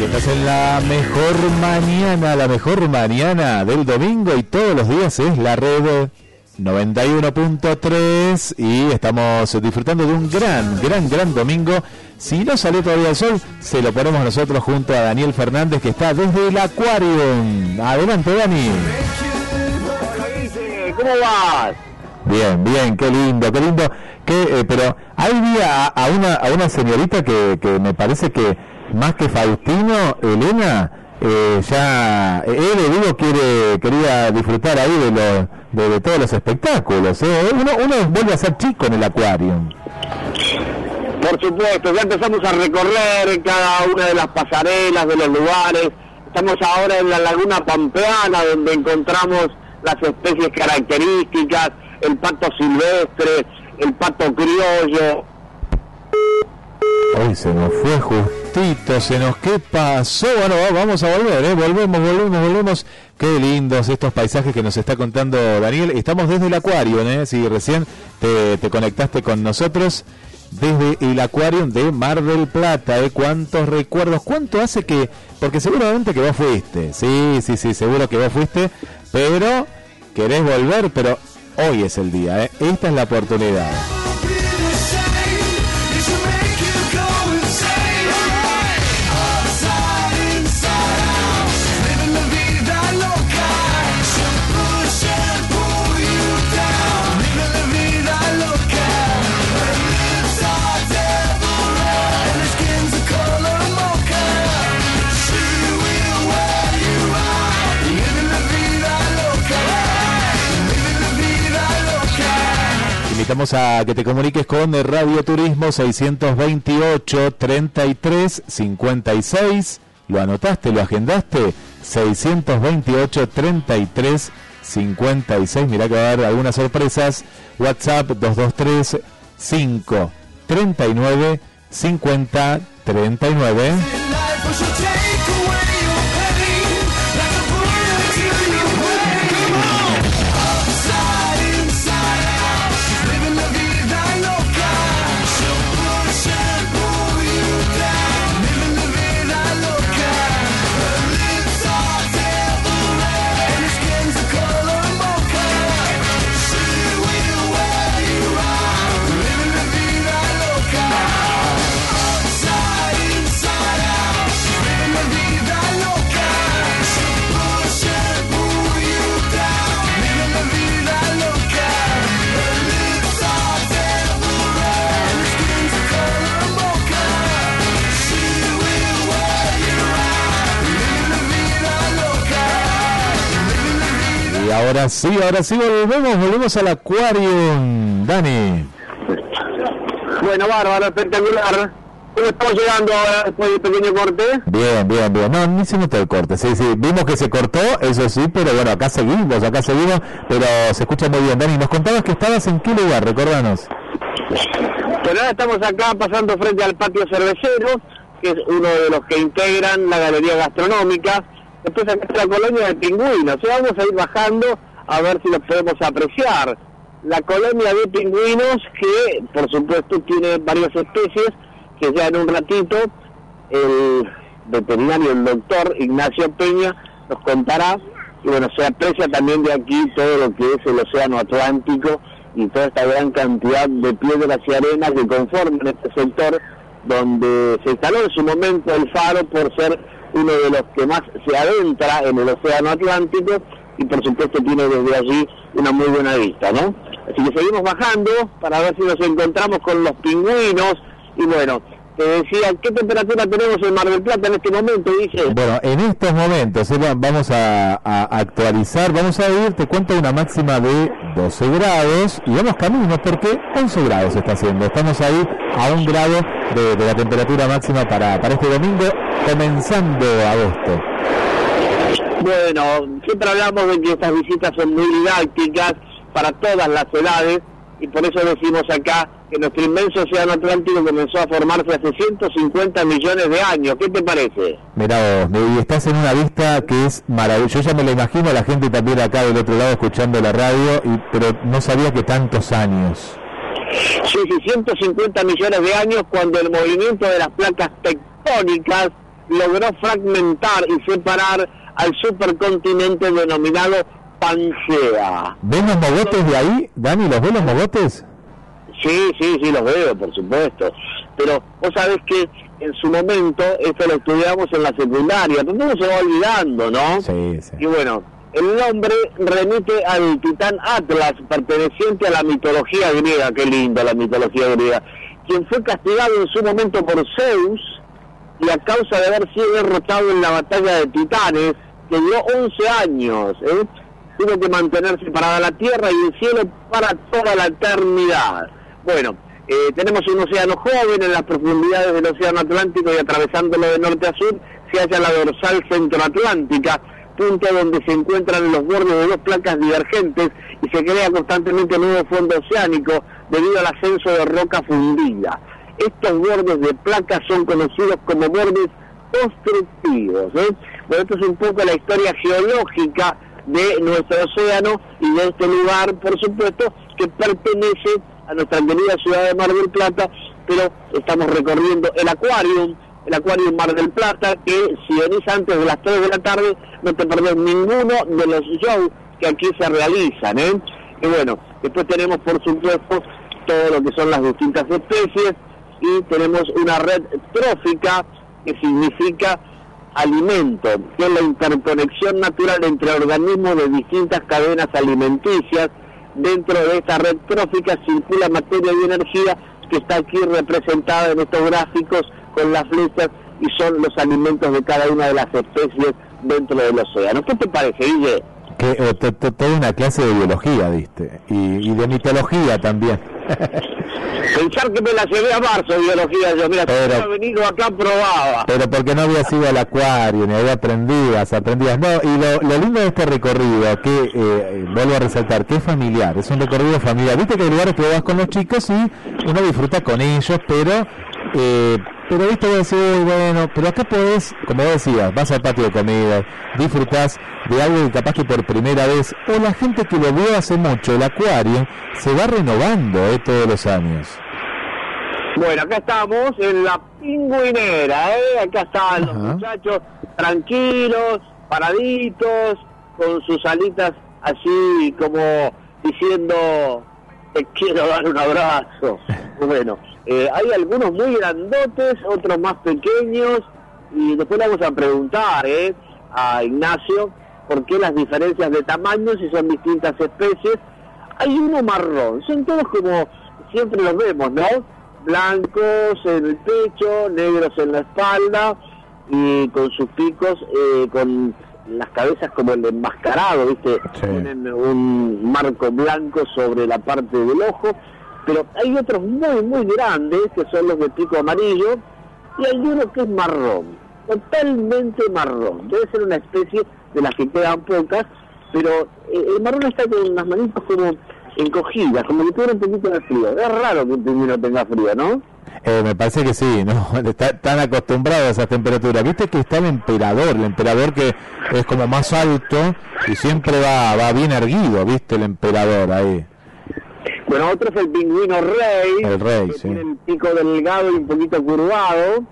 Si estás en la mejor mañana, la mejor mañana del domingo y todos los días es la red 91.3 y estamos disfrutando de un gran, gran, gran domingo. Si no sale todavía el sol, se lo ponemos nosotros junto a Daniel Fernández que está desde el Aquarium. Adelante, Dani. ¿Cómo vas? Bien, bien, qué lindo, qué lindo. Que, eh, pero hay día a, una, a una señorita que, que me parece que más que Faustino, Elena, eh, ya él digo quiere quería disfrutar ahí de, lo, de, todos los espectáculos ¿eh? uno, uno vuelve a ser chico en el acuario. Por supuesto ya empezamos a recorrer cada una de las pasarelas de los lugares. Estamos ahora en la laguna pampeana donde encontramos las especies características el pato silvestre el pato criollo Hoy se nos fue justito, se nos qué pasó. Bueno, vamos a volver, ¿eh? volvemos, volvemos, volvemos. Qué lindos estos paisajes que nos está contando Daniel. Estamos desde el acuario, ¿eh? Si recién te, conectaste con nosotros desde el acuario de Mar del Plata, ¿eh? ¿Cuántos recuerdos? ¿Cuánto hace que.? Porque seguramente que vos fuiste, sí, sí, sí, seguro que vos fuiste, pero querés volver, pero hoy es el día, ¿eh? Esta es la oportunidad. Invitamos a que te comuniques con Radio Turismo 628 33 56. ¿Lo anotaste? ¿Lo agendaste? 628 33 56. Mirá que va a haber algunas sorpresas. WhatsApp 223 5 39 50 39. Ahora sí, ahora sí volvemos, volvemos al acuario, Dani. Bueno, bárbaro, espectacular. ¿Cómo estamos llegando ahora después del pequeño corte? Bien, bien, bien. No, ni se notó el corte. Sí, sí, vimos que se cortó, eso sí, pero bueno, acá seguimos, acá seguimos, pero se escucha muy bien. Dani, nos contabas que estabas en qué lugar, recordanos. Pues ahora estamos acá pasando frente al patio cervecero, que es uno de los que integran la galería gastronómica Después acá está la colonia de pingüinos. O vamos a ir bajando a ver si los podemos apreciar. La colonia de pingüinos que, por supuesto, tiene varias especies que ya en un ratito el veterinario, el doctor Ignacio Peña, nos contará. Y bueno, se aprecia también de aquí todo lo que es el océano Atlántico y toda esta gran cantidad de piedras y arenas que conforman este sector donde se instaló en su momento el faro por ser uno de los que más se adentra en el Océano Atlántico y por supuesto tiene desde allí una muy buena vista, ¿no? Así que seguimos bajando para ver si nos encontramos con los pingüinos y bueno, te decía, ¿qué temperatura tenemos en Mar del Plata en este momento? Dice. Bueno, en estos momentos vamos a, actualizar, vamos a ir, te cuento una máxima de 12 grados y vamos camino porque 11 grados está haciendo. Estamos ahí a un grado de, la temperatura máxima para, para este domingo, comenzando agosto. Bueno, siempre hablamos de que estas visitas son muy didácticas para todas las edades y por eso decimos acá que nuestro inmenso océano Atlántico comenzó a formarse hace 150 millones de años. ¿Qué te parece? Mira vos, y estás en una vista que es maravillosa. Yo ya me lo imagino, la gente también acá del otro lado escuchando la radio, y, pero no sabía que tantos años. Sí, sí, 150 millones de años cuando el movimiento de las placas tectónicas logró fragmentar y separar al supercontinente denominado Pangea. ¿Ven los mogotes de ahí, Dani? ¿Los ven los mogotes? Sí, sí, sí, los veo, por supuesto. Pero vos sabés que en su momento, esto lo estudiamos en la secundaria, pero se va olvidando, ¿no? Sí, sí. Y bueno, el nombre remite al titán Atlas, perteneciente a la mitología griega, qué linda la mitología griega, quien fue castigado en su momento por Zeus y a causa de haber sido derrotado en la batalla de titanes, que duró 11 años, ¿eh? tuvo que mantenerse parada la tierra y el cielo para toda la eternidad. Bueno, eh, tenemos un océano joven en las profundidades del océano Atlántico y atravesándolo de norte a sur se halla la dorsal centroatlántica, punto donde se encuentran los bordes de dos placas divergentes y se crea constantemente nuevo fondo oceánico debido al ascenso de roca fundida. Estos bordes de placas son conocidos como bordes constructivos. ¿eh? Bueno, esto es un poco la historia geológica de nuestro océano y de este lugar, por supuesto, que pertenece a nuestra querida ciudad de Mar del Plata, pero estamos recorriendo el acuario, el acuario Mar del Plata, que si venís antes de las 3 de la tarde no te perdés ninguno de los shows que aquí se realizan. ¿eh? Y bueno, después tenemos por supuesto todo lo que son las distintas especies y tenemos una red trófica que significa alimento, que es la interconexión natural entre organismos de distintas cadenas alimenticias dentro de esta red trófica circula materia y energía que está aquí representada en estos gráficos con las flechas y son los alimentos de cada una de las especies dentro del océano. ¿Qué te parece, Guille? Que eh, toda una clase de biología, viste, y, de mitología también. Pensar que me la llevé a marzo, biología, yo, mira, pero, he venido acá probaba. Pero porque no había sido al acuario, ni había aprendido, aprendías. No, y lo, lindo de este recorrido, que eh, vuelvo a resaltar, que es familiar, es un recorrido familiar. Viste que hay lugares que vas con los chicos y uno disfruta con ellos, pero eh, pero viste voy a decir, bueno, pero acá podés, como vos decías, vas al patio de comida, disfrutás de algo que capaz que por primera vez, o la gente que lo vio hace mucho, el acuario, se va renovando eh, todos los años. Bueno, acá estamos en la pingüinera, ¿eh? acá están los muchachos tranquilos, paraditos, con sus alitas así como diciendo, te quiero dar un abrazo. Bueno, eh, hay algunos muy grandotes, otros más pequeños, y después le vamos a preguntar eh, a Ignacio por qué las diferencias de tamaño, si son distintas especies. Hay uno marrón, son todos como siempre los vemos, ¿no? Blancos en el pecho, negros en la espalda y con sus picos, eh, con las cabezas como el enmascarado, ¿viste? Tienen un marco blanco sobre la parte del ojo pero hay otros muy, muy grandes, que son los de pico amarillo, y hay uno que es marrón, totalmente marrón. Debe ser una especie de las que quedan pocas, pero eh, el marrón está con las manitas como encogidas, como que tuviera un poquito de frío. Es raro que un pingüino tenga frío, ¿no? Eh, me parece que sí, ¿no? Está tan acostumbrado a esas temperaturas. Viste que está el emperador, el emperador que es como más alto y siempre va, va bien erguido, ¿viste? El emperador ahí. Bueno, otro es el pingüino rey, el rey, sí. tiene el pico delgado y un poquito curvado,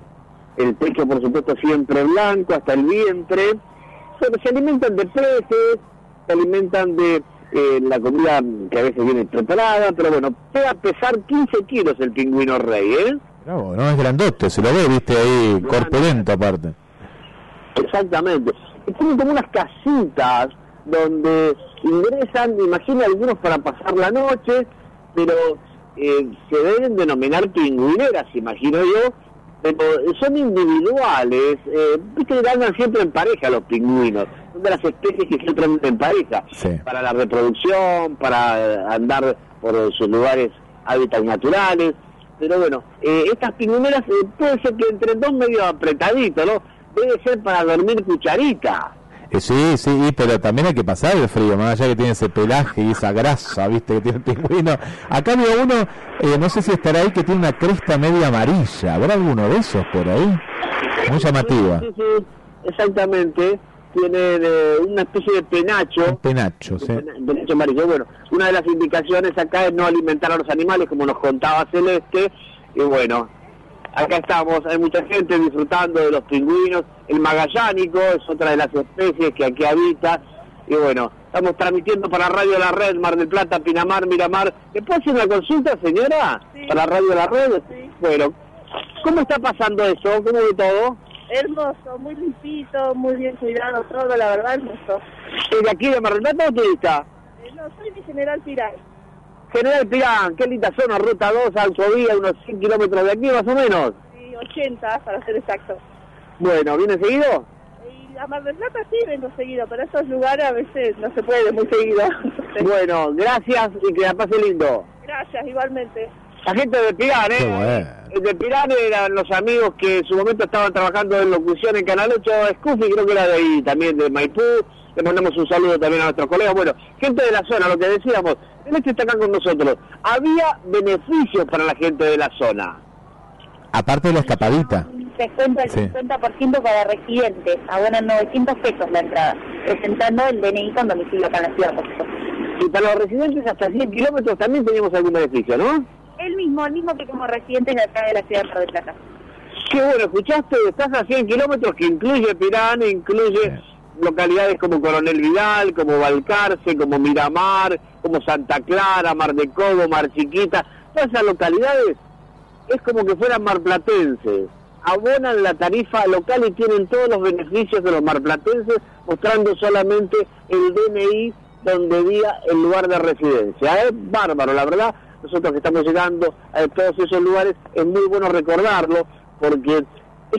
el pecho por supuesto siempre blanco, hasta el vientre. Se, alimentan de peces, se alimentan de eh, la comida que a veces viene preparada, pero bueno, puede pesar 15 kilos el pingüino rey, ¿eh? No, no es grandote, se lo ve, viste, ahí corpulento aparte. Exactamente. Y tienen como unas casitas donde ingresan, imagina algunos para pasar la noche, pero eh, se deben denominar pingüineras, imagino yo, pero son individuales, eh, viste que andan siempre en pareja los pingüinos, son de las especies que siempre andan en pareja, para la reproducción, para andar por sus lugares, hábitats naturales, pero bueno, eh, estas pingüineras eh, puede ser que entre dos medio apretaditos, ¿no? Debe ser para dormir cucharita. Eh, sí, sí, pero también hay que pasar el frío, más allá que tiene ese pelaje y esa grasa, viste, que tiene el pingüino. Acá veo uno, eh, no sé si estará ahí, que tiene una cresta media amarilla. ¿Habrá alguno de esos por ahí? Muy llamativa. Sí, sí, exactamente. Tiene eh, una especie de penacho. Un penacho, sí. Penacho amarillo. Bueno, una de las indicaciones acá es no alimentar a los animales, como nos contaba Celeste. Y bueno, acá estamos, hay mucha gente disfrutando de los pingüinos. El magallánico es otra de las especies que aquí habita. Y bueno, estamos transmitiendo para Radio La Red, Mar del Plata, Pinamar, Miramar. ¿Le puedo hacer una consulta, señora? Para Radio La Red. Bueno, ¿cómo está pasando eso? ¿Cómo ve todo? Hermoso, muy limpito, muy bien cuidado todo, la verdad, hermoso. ¿Es de aquí de Mar del Plata o turista? Eh, no, soy de General Piral. General Pirán, qué linda zona, ruta 2, autovía, unos 100 kilómetros de aquí más o menos. Sí, 80 para ser exacto. Bueno, ¿viene seguido? Y a Mar del Plata sí vengo seguido, pero esos lugares a veces no se puede muy seguido. Bueno, gracias y que la pase lindo. Gracias, igualmente. La gente de Pirán, ¿eh? bueno. De Pirán eran los amigos que en su momento estaban trabajando en locución en Canal 8, Scuffy creo que era de ahí, también de Maipú. Le mandamos un saludo también a nuestros colegas. Bueno, gente de la zona, lo que decíamos, el este está acá con nosotros. Había beneficios para la gente de la zona. Aparte de la escapadita. Descuento el Sí. 50% para residentes, abonan 900 pesos la entrada, presentando el DNI con domicilio acá en la ciudad. Y para los residentes hasta 100 kilómetros también teníamos algún beneficio, ¿no? El mismo, el mismo que como residentes de acá de la ciudad de Mar del Plata. Qué bueno, escuchaste, estás a 100 kilómetros que incluye Pirán, incluye localidades como Coronel Vidal, como Balcarce, como Miramar, como Santa Clara, Mar de Cobo, Mar Chiquita, todas esas localidades es como que fueran marplatenses. Abonan la tarifa local y tienen todos los beneficios de los marplatenses, mostrando solamente el DNI donde día el lugar de residencia. Es bárbaro, la verdad. Nosotros que estamos llegando a todos esos lugares, es muy bueno recordarlo, porque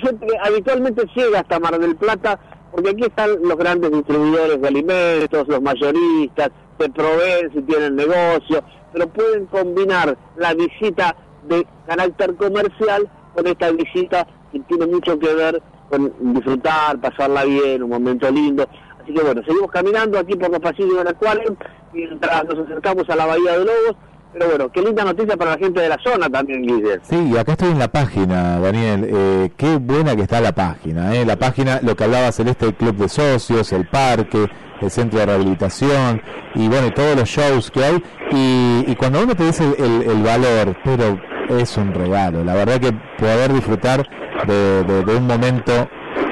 gente habitualmente llega hasta Mar del Plata, porque aquí están los grandes distribuidores de alimentos, los mayoristas, se proveen si tienen negocio, pero pueden combinar la visita de carácter comercial con esta visita que tiene mucho que ver con disfrutar, pasarla bien, un momento lindo. Así que bueno, seguimos caminando aquí por los pasillos del acuario mientras nos acercamos a la Bahía de Lobos. Pero bueno, qué linda noticia para la gente de la zona también, Guille. Sí, y acá estoy en la página, Daniel. Eh, qué buena que está la página. Eh. La página, lo que hablaba Celeste, el club de socios, el parque, el centro de rehabilitación y bueno, todos los shows que hay. Y, y cuando uno te dice el, valor, pero es un regalo. La verdad que poder disfrutar de un momento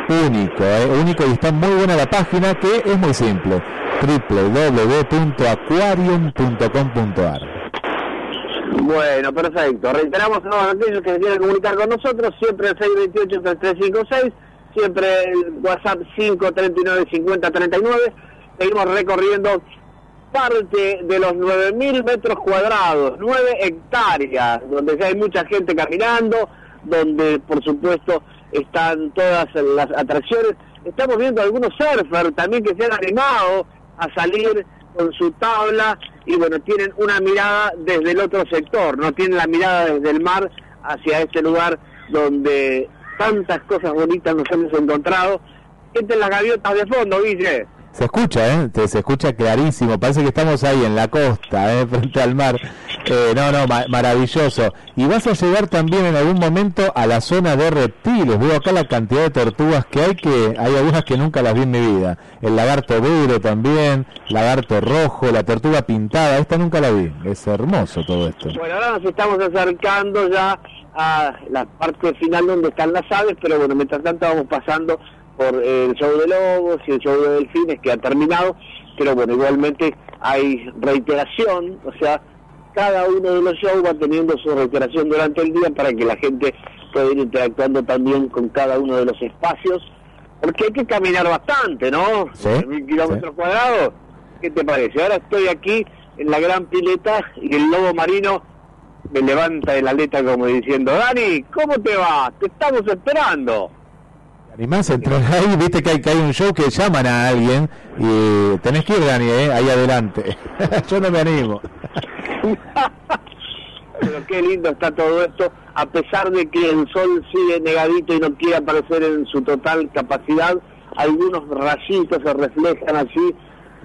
único, eh, único y está muy buena la página que es muy simple www.aquarium.com.ar Bueno, perfecto. Reiteramos a todos aquellos que se quieran comunicar con nosotros, siempre el 628-3356, siempre el WhatsApp 539-5039. Seguimos recorriendo parte de los 9.000 metros cuadrados, 9 hectáreas, donde ya hay mucha gente caminando, donde por supuesto están todas las atracciones. Estamos viendo algunos surfers también que se han animado a salir con su tabla y bueno, tienen una mirada desde el otro sector, no tienen la mirada desde el mar hacia este lugar donde tantas cosas bonitas nos hemos encontrado. Gente en las gaviotas de fondo, Guille. Se escucha, ¿eh? Se escucha clarísimo. Parece que estamos ahí en la costa, ¿eh? frente al mar. Eh, no, no, ma- maravilloso. Y vas a llegar también en algún momento a la zona de reptiles. Veo acá la cantidad de tortugas que hay, que hay algunas que nunca las vi en mi vida. El lagarto duro también, lagarto rojo, la tortuga pintada. Esta nunca la vi. Es hermoso todo esto. Bueno, ahora nos estamos acercando ya a la parte final donde están las aves, pero bueno, mientras tanto vamos pasando por el show de lobos y el show de delfines que ha terminado, pero bueno, igualmente hay reiteración, o sea, cada uno de los shows va teniendo su reiteración durante el día para que la gente pueda ir interactuando también con cada uno de los espacios, porque hay que caminar bastante, ¿no? Sí, Mil kilómetros sí. cuadrados, ¿qué te parece? Ahora estoy aquí en la gran pileta y el lobo marino me levanta de la aleta como diciendo, Dani, ¿cómo te va? Te estamos esperando. Animás a entrar ahí, viste que hay, que hay un show que llaman a alguien y tenés que ir, Dani, ¿eh? ahí adelante. Yo no me animo. Pero qué lindo está todo esto, a pesar de que el sol sigue negadito y no quiere aparecer en su total capacidad, algunos rayitos se reflejan allí,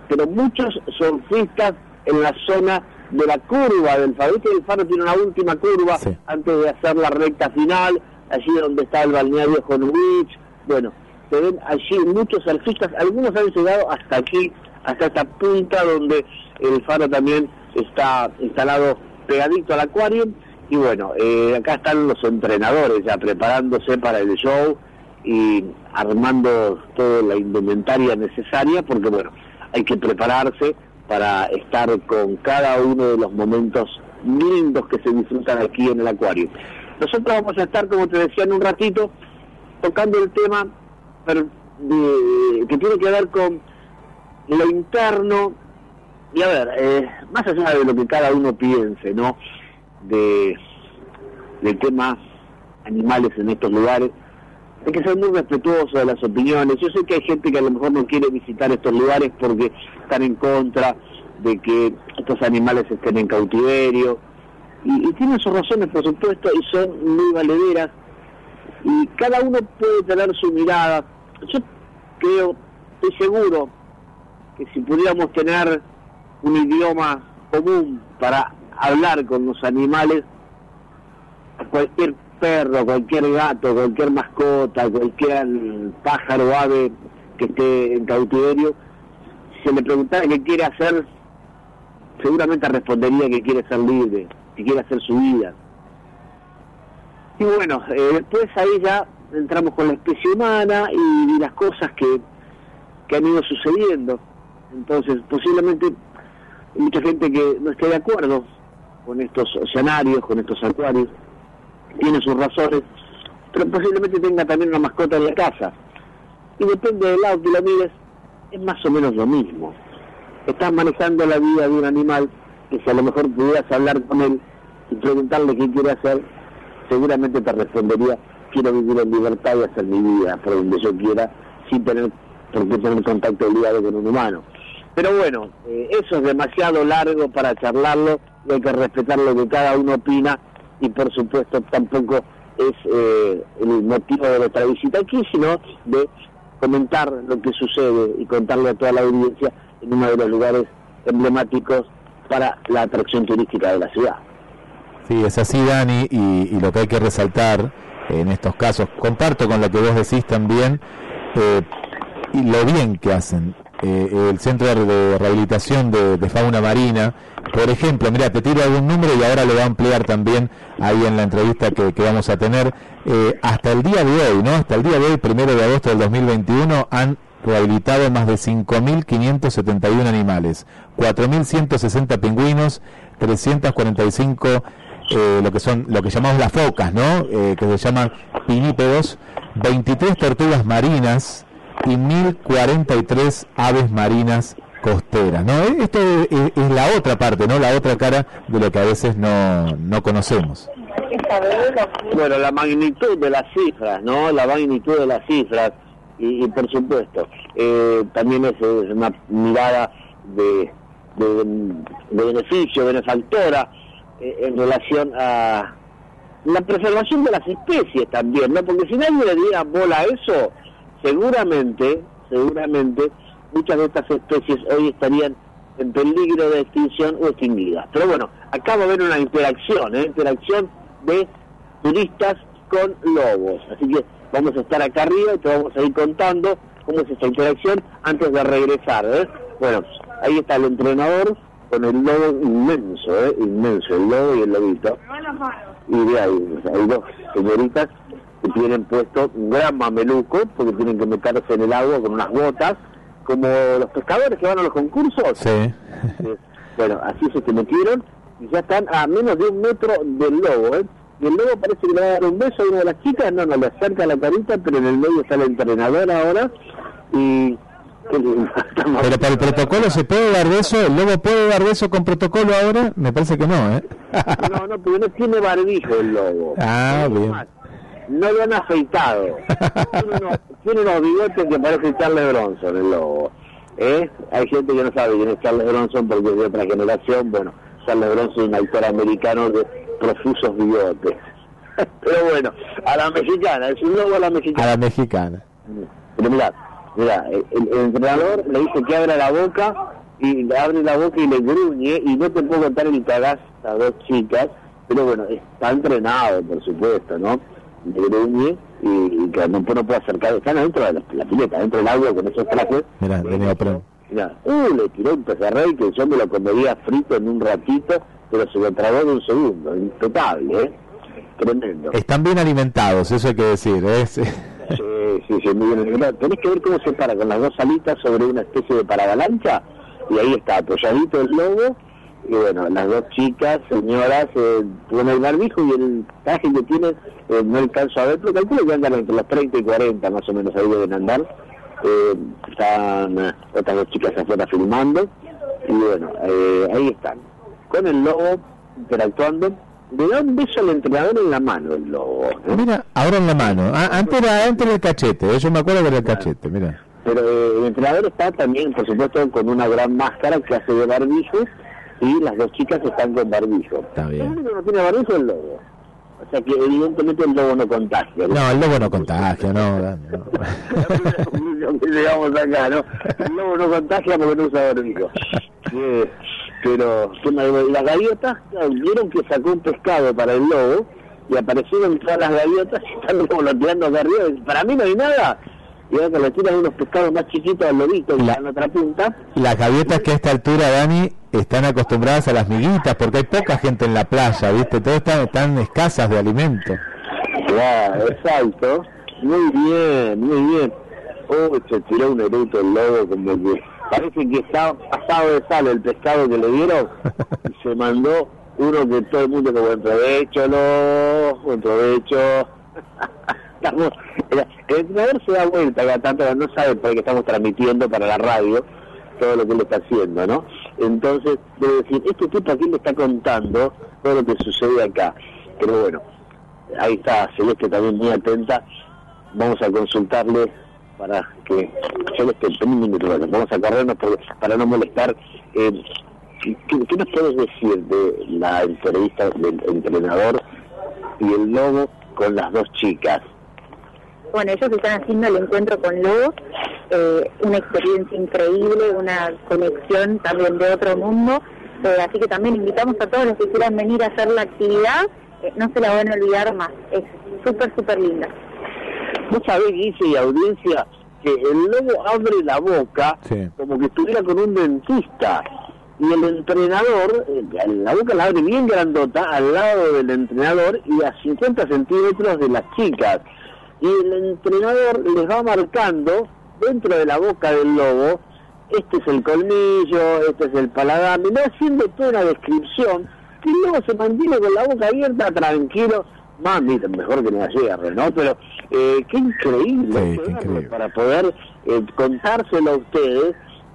pero muchos surfistas en la zona de la curva del faro. Que el faro tiene una última curva Sí. antes de hacer la recta final, allí donde está el balneario Beach. Bueno, se ven allí muchos surfistas, algunos han llegado hasta aquí, hasta esta punta donde el faro también está instalado pegadito al acuario Y bueno, eh, acá están los entrenadores ya preparándose para el show y armando toda la indumentaria necesaria, porque bueno, hay que prepararse para estar con cada uno de los momentos lindos que se disfrutan aquí en el acuario. Nosotros vamos a estar, como te decía en un ratito, tocando el tema que tiene que ver con lo interno y a ver, eh, más allá de lo que cada uno piense, ¿no? De, del tema animales en estos lugares, hay que ser muy respetuoso de las opiniones. Yo sé que hay gente que a lo mejor no quiere visitar estos lugares porque están en contra de que estos animales estén en cautiverio. Y, y tienen sus razones, por supuesto, y son muy valederas. Y cada uno puede tener su mirada. Yo creo, estoy seguro, que si pudiéramos tener un idioma común para hablar con los animales, cualquier perro, cualquier gato, cualquier mascota, cualquier pájaro ave que esté en cautiverio, si se le preguntara qué quiere hacer, seguramente respondería que quiere ser libre, que quiere hacer su vida. Y bueno, eh, después ahí ya entramos con la especie humana y, las cosas que, que han ido sucediendo. Entonces, posiblemente mucha gente que no esté de acuerdo con estos oceanarios, con estos acuarios, tiene sus razones, pero posiblemente tenga también una mascota en la casa. Y depende del lado que lo mires, es más o menos lo mismo. Estás manejando la vida de un animal que si a lo mejor pudieras hablar con él y preguntarle qué quiere hacer, seguramente te respondería, quiero vivir en libertad y hacer mi vida por donde yo quiera, sin tener por qué tener contacto obligado con un humano. Pero bueno, eh, eso es demasiado largo para charlarlo y hay que respetar lo que cada uno opina y por supuesto tampoco es eh, el motivo de nuestra visita aquí, sino de comentar lo que sucede y contarle a toda la audiencia en uno de los lugares emblemáticos para la atracción turística de la ciudad. Sí, es así, Dani, y, lo que hay que resaltar en estos casos, comparto con lo que vos decís también, eh, y lo bien que hacen eh, el Centro de Rehabilitación de, Fauna Marina. Por ejemplo, mira, te tiro algún número y ahora lo va a ampliar también ahí en la entrevista que, vamos a tener. Eh, hasta el día de hoy, ¿no? Hasta el día de hoy, primero de agosto del 2021, han rehabilitado más de 5.571 animales, 4.160 pingüinos, 345 eh, lo que son lo que llamamos las focas, ¿no? que se llaman pinípedos, 23 tortugas marinas, y 1043 aves marinas costeras. ¿no? Esto es, la otra parte, ¿no? la otra cara de lo que a veces no, no conocemos. Bueno, la magnitud de las cifras, ¿no? La magnitud de las cifras y, por supuesto, eh, también es, una mirada de, de, beneficio, benefactora eh, en relación a la preservación de las especies también, ¿no? Porque si nadie le diera bola a eso, seguramente, seguramente muchas de estas especies hoy estarían en peligro de extinción o extinguidas. Pero bueno, acá va a haber una interacción, ¿eh? interacción de turistas con lobos. Así que vamos a estar acá arriba y te vamos a ir contando cómo es esta interacción antes de regresar. ¿eh? Bueno, ahí está el entrenador con el lobo inmenso, ¿eh? inmenso, el lobo y el lobito. Y de ahí, hay dos señoritas tienen puesto un gran mameluco, porque tienen que meterse en el agua con unas botas, como los pescadores que van a los concursos. Sí. Bueno, así se que metieron y ya están a menos de un metro del lobo, ¿eh? Y el lobo parece que le va a dar un beso a una de las chicas, no, no le acerca la carita, pero en el medio está el entrenador ahora y... Pero para el protocolo se puede dar beso, el lobo puede dar beso con protocolo ahora, me parece que no, ¿eh? no, no, porque no tiene barbijo el lobo. Ah, bien no lo han afeitado. tiene, unos, bigotes que parece Charles Bronson, el lobo. ¿Eh? Hay gente que no sabe quién es Charles Bronson porque es de otra generación. Bueno, Charles Bronson es un actor americano de profusos bigotes. Pero bueno, a la mexicana, es un lobo a la mexicana. A la mexicana. Pero mira, mira el, entrenador le dice que abra la boca y le abre la boca y le gruñe y no te puedo contar el cagazo a dos chicas, pero bueno, está entrenado, por supuesto, ¿no? De gruñe y, que no, no puede acercar, están adentro de la, pileta, dentro del agua con esos trajes. Mira, de Mira, uh, le tiró un pejerrey que yo me lo comería frito en un ratito pero se lo tragó en un segundo, impecable, ¿eh? tremendo. Están bien alimentados, eso hay que decir. ¿eh? Sí. Sí, sí, sí, muy bien. Tenés que ver cómo se para con las dos alitas sobre una especie de paravalancha y ahí está apoyadito el lobo y bueno, las dos chicas, señoras, eh, con el barbijo y el traje que tienen, eh, no alcanzo a ver, pero calculo que andan entre los 30 y 40 más o menos ahí deben andar. Eh, están eh, otras dos chicas afuera filmando y bueno, eh, ahí están, con el lobo interactuando. Le da un beso al entrenador en la mano el lobo. ¿eh? Mira, ahora en la mano. Ah, antes, era, antes era el cachete, yo me acuerdo que era el cachete, mira. Pero eh, el entrenador está también, por supuesto, con una gran máscara que hace de barbijo y las dos chicas están con barbijo. Está bien. El único que no tiene barbijo es el lobo. O sea que evidentemente el lobo no contagia. No, el lobo no contagia, no. No. Que llegamos acá, ¿no? El lobo no contagia porque no usa barbijo. Eh, pero las gaviotas, vieron que sacó un pescado para el lobo y aparecieron todas las gaviotas y están como tirando acá arriba. y Para mí no hay nada. Y ahora que le tiran unos pescados más chiquitos al lobito y La- en otra punta. Las gaviotas que a esta altura, Dani, están acostumbradas a las miguitas porque hay poca gente en la playa, ¿viste? Todas están, están escasas de alimento. Claro, exacto. Muy bien, muy bien. Oh, se tiró un eruto el lobo como que parece que está pasado de sal el pescado que le dieron y se mandó uno que todo el mundo que buen provecho, lo, buen provecho. Estamos- el entrenador se da vuelta cada tanto, no sabe por qué estamos transmitiendo para la radio todo lo que él está haciendo, ¿no? Entonces, debe decir, este tipo aquí le está contando todo lo que sucede acá. Pero bueno, ahí está Celeste también muy atenta. Vamos a consultarle para que Celeste, un minuto, vamos a corrernos para no molestar. Eh, ¿qué, qué nos puedes decir de la entrevista del entrenador y el lobo con las dos chicas? Bueno, ellos están haciendo el encuentro con lobos, eh, una experiencia increíble, una conexión también de otro mundo. eh, así que también invitamos a todos los que quieran venir a hacer la actividad, eh, no se la van a olvidar más. Es súper, súper linda. Vos sabés, Guille y audiencia, que el lobo abre la boca Sí. como que estuviera con un dentista. Y el entrenador, la boca la abre bien grandota al lado del entrenador y a 50 centímetros de las chicas. Y el entrenador les va marcando dentro de la boca del lobo, este es el colmillo, este es el paladar, y va haciendo toda una descripción que el lobo se mantiene con la boca abierta, tranquilo, mami, mejor que no la cierre, ¿no? Pero eh, qué increíble, Sí, esto, qué ¿no? increíble. para poder eh, contárselo a ustedes,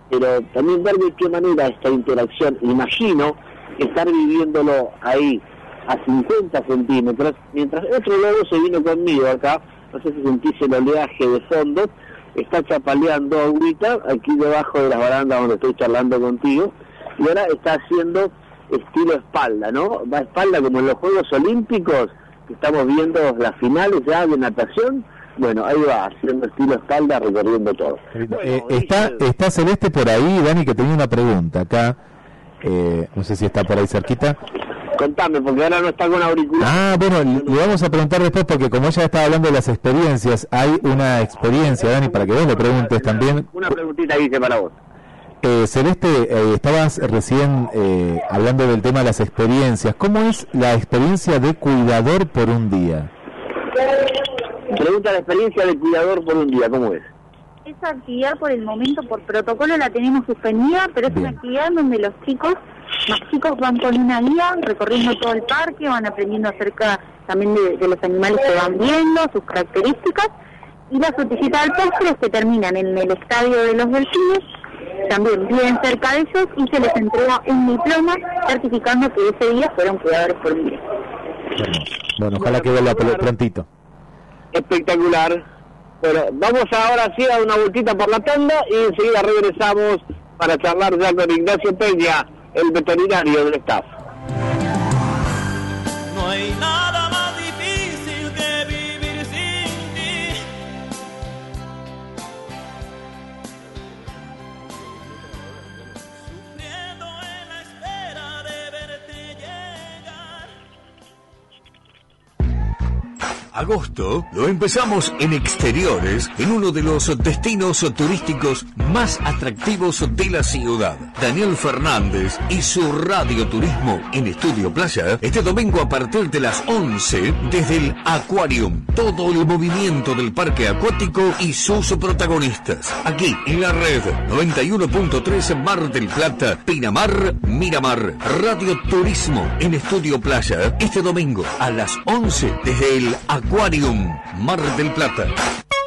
pero también ver de qué manera esta interacción, imagino, estar viviéndolo ahí a 50 centímetros, mientras otro lobo se vino conmigo acá, no sé si sentís el oleaje de fondo, está chapaleando ahorita, aquí debajo de las barandas donde estoy charlando contigo, y ahora está haciendo estilo espalda, ¿no? Va a espalda como en los Juegos Olímpicos, que estamos viendo las finales ya de natación, bueno, ahí va, haciendo estilo espalda, recorriendo todo. Bueno, Eh, está, está Celeste por ahí, Dani, que tenía una pregunta acá. Eh, no sé si está por ahí cerquita. Contame, porque ahora no está con auricular. Ah, bueno, le vamos a preguntar después porque como ella estaba hablando de las experiencias, hay una experiencia, Dani, para que vos le preguntes también. Una preguntita dice para vos. Eh, Celeste, eh, estabas recién eh, hablando del tema de las experiencias. ¿Cómo es la experiencia de cuidador por un día? Pregunta la experiencia de cuidador por un día, ¿cómo es? Esa actividad por el momento, por protocolo, la tenemos suspendida, pero es Bien. una actividad donde los chicos, los chicos van con una guía recorriendo todo el parque, van aprendiendo acerca también de, de los animales que van viendo, sus características, y la fruticita del postre que terminan en el estadio de los delfines, también viven cerca de ellos y se les entrega un diploma certificando que ese día fueron cuidadores por día. Hermoso. Bueno, ojalá que vuelva prontito. Espectacular. Bueno, vamos ahora sí a dar una vueltita por la tanda y enseguida regresamos para charlar ya con Ignacio Peña, el veterinario del staff. Agosto lo empezamos en exteriores, en uno de los destinos turísticos más atractivos de la ciudad. Daniel Fernández y su radioturismo en Estudio Playa, este domingo a partir de las 11 desde el Aquarium. Todo el movimiento del parque acuático y sus protagonistas. Aquí en la red 91.3 Mar del Plata, Pinamar, Miramar. Radio Turismo en Estudio Playa, este domingo a las 11 desde el Aquarium, Mar del Plata.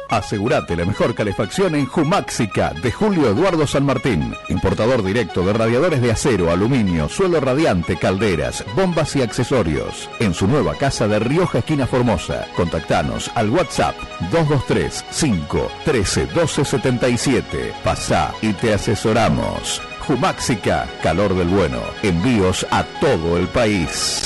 Asegurate la mejor calefacción en Jumáxica de Julio Eduardo San Martín. Importador directo de radiadores de acero, aluminio, suelo radiante, calderas, bombas y accesorios. En su nueva casa de Rioja, esquina Formosa. Contactanos al WhatsApp 223 5 13 12 77. Pasá y te asesoramos. Jumáxica, calor del bueno. Envíos a todo el país.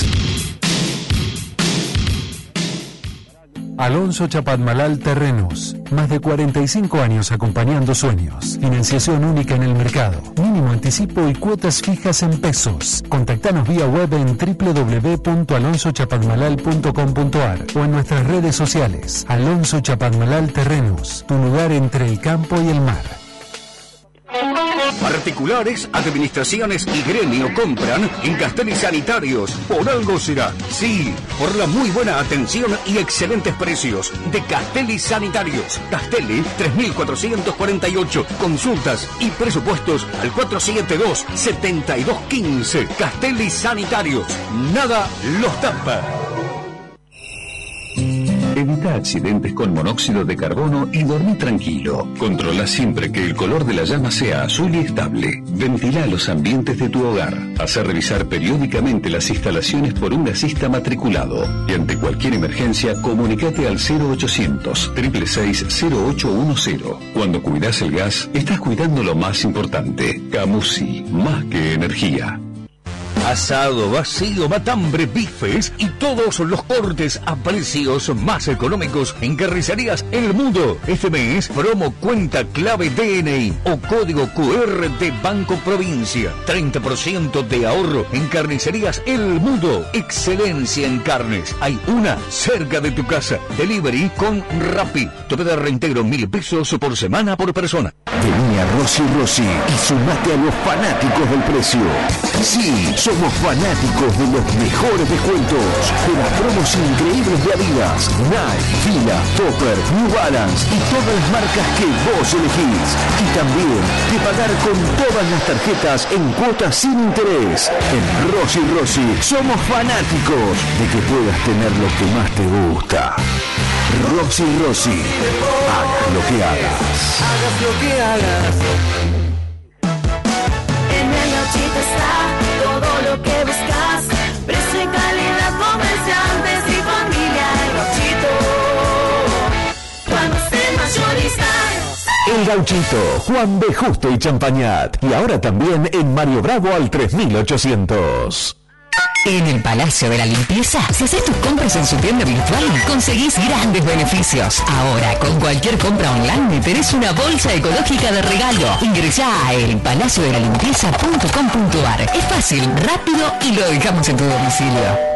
Alonso Chapadmalal Terrenos. Más de 45 años acompañando sueños. Financiación única en el mercado. Mínimo anticipo y cuotas fijas en pesos. Contactanos vía web en www.alonsochapadmalal.com.ar o en nuestras redes sociales. Alonso Chapadmalal Terrenos. Tu lugar entre el campo y el mar. Particulares, administraciones y gremio compran en Castelli Sanitarios. Por algo será. Sí, por la muy buena atención y excelentes precios de Castelli Sanitarios. Castelli 3448. Consultas y presupuestos al 472-7215. Castelli Sanitarios. Nada los tapa. Evita accidentes con monóxido de carbono y dormí tranquilo. Controla siempre que el color de la llama sea azul y estable. Ventila los ambientes de tu hogar. Hace revisar periódicamente las instalaciones por un gasista matriculado. Y ante cualquier emergencia, comunicate al 0800 666 0810. Cuando cuidas el gas, estás cuidando lo más importante. Camusi, más que energía. Asado, vacío, matambre, bifes y todos los cortes a precios más económicos en Carnicerías El Mundo. Este mes, promo cuenta clave DNI o código QR de Banco Provincia. 30% de ahorro en Carnicerías El Mundo. Excelencia en carnes. Hay una cerca de tu casa. Delivery con Rappi. Tope de reintegro mil pesos por semana por persona. Venía Rossi Rossi y sumate a los fanáticos del precio. Sí, somos fanáticos de los mejores descuentos, de las promos increíbles de Adidas, Nike, Fila, Topper, New Balance y todas las marcas que vos elegís. Y también de pagar con todas las tarjetas en cuotas sin interés. En Rossi Rossi somos fanáticos de que puedas tener lo que más te gusta. Rossi Rossi, hagas lo que hagas. Hagas lo que hagas. En el está que buscas. Precio y calidad, comerciantes y familia. El Gauchito. Cuando esté mayorista. El Gauchito, Juan B. Justo y Champañat. Y ahora también en Mario Bravo al 3800. En el Palacio de la Limpieza, si haces tus compras en su tienda virtual, conseguís grandes beneficios. Ahora, con cualquier compra online, tenés una bolsa ecológica de regalo. Ingresá a elpalaciodelalimpieza.com.ar. Es fácil, rápido y lo dejamos en tu domicilio.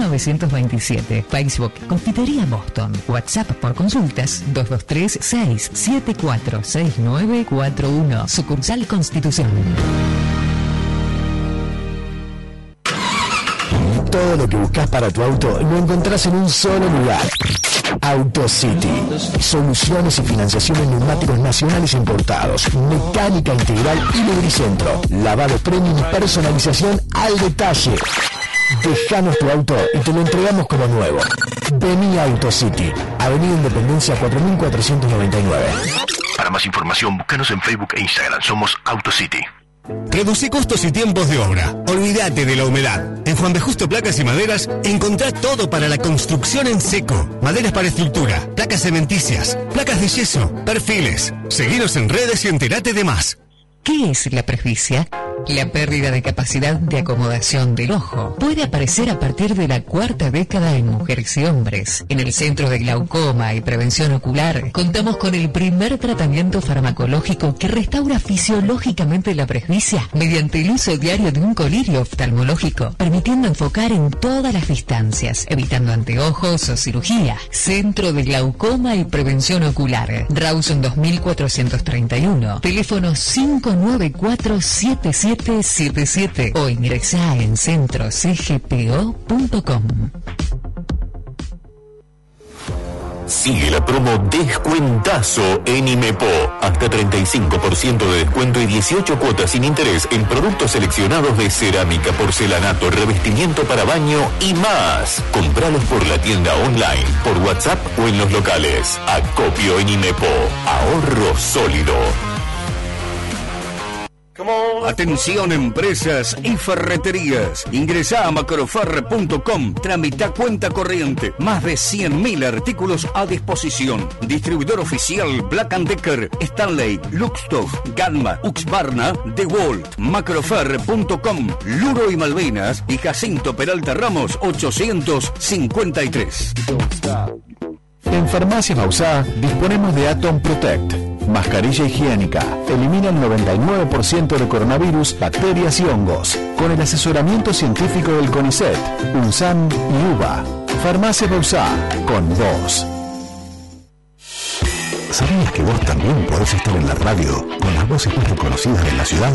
1927. Facebook Confitería Boston. WhatsApp por consultas 223-674-6941. Sucursal Constitución. Todo lo que buscas para tu auto lo encontrás en un solo lugar. AutoCity. Soluciones y financiación en neumáticos nacionales importados. Mecánica integral y lubricentro. Lavado premium y personalización al detalle. Dejanos tu auto y te lo entregamos como nuevo. Vení a AutoCity. Avenida Independencia 4499. Para más información, búscanos en Facebook e Instagram. Somos AutoCity. Reducí costos y tiempos de obra. Olvídate de la humedad. En Juan de Justo Placas y Maderas encontrá todo para la construcción en seco. Maderas para estructura, placas cementicias, placas de yeso, perfiles. Seguinos en redes y entérate de más. ¿Qué es la presbicia? La pérdida de capacidad de acomodación del ojo puede aparecer a partir de la cuarta década en mujeres y hombres. En el Centro de Glaucoma y Prevención Ocular contamos con el primer tratamiento farmacológico que restaura fisiológicamente la presbicia mediante el uso diario de un colirio oftalmológico, permitiendo enfocar en todas las distancias, evitando anteojos o cirugía. Centro de Glaucoma y Prevención Ocular. Rawson 2431. Teléfono 59477 777 o ingresa en centrocgpo.com. Sigue la promo Descuentazo en Imepo. Hasta 35% de descuento y 18 cuotas sin interés en productos seleccionados de cerámica, porcelanato, revestimiento para baño y más. Compralos por la tienda online, por WhatsApp o en los locales. Acopio en Imepo. Ahorro sólido. Atención empresas y ferreterías. Ingresá a macroferre.com, tramita cuenta corriente. Más de 100.000 artículos a disposición. Distribuidor oficial Black Decker, Stanley, Luxtoff, Gamma, Uxbarna, DeWalt, macroferre.com, Luro y Malvinas y Jacinto Peralta Ramos 853. En Farmacia Bausá disponemos de Atom Protect, mascarilla higiénica, elimina el 99% de coronavirus, bacterias y hongos, con el asesoramiento científico del CONICET, UNSAM y UBA. Farmacia Bausá, con vos. ¿Sabías que vos también podés estar en la radio con las voces más reconocidas de la ciudad?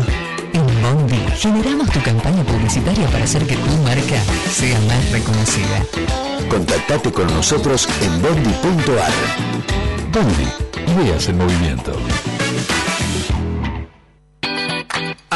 En Bondi generamos tu campaña publicitaria para hacer que tu marca sea más reconocida. Contactate con nosotros en bondi.ar. Bondi, ideas en movimiento.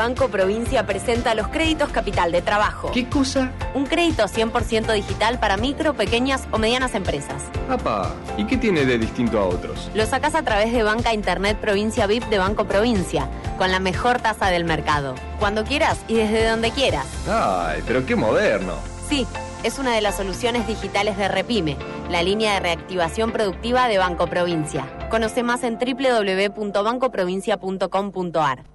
Banco Provincia presenta los créditos capital de trabajo. ¿Qué cosa? Un crédito 100% digital para micro, pequeñas o medianas empresas. Apa, ¿y qué tiene de distinto a otros? Lo sacas a través de Banca Internet Provincia VIP de Banco Provincia, con la mejor tasa del mercado. Cuando quieras y desde donde quieras. Ay, pero qué moderno. Sí, es una de las soluciones digitales de Repime, la línea de reactivación productiva de Banco Provincia. Conoce más en www.bancoprovincia.com.ar.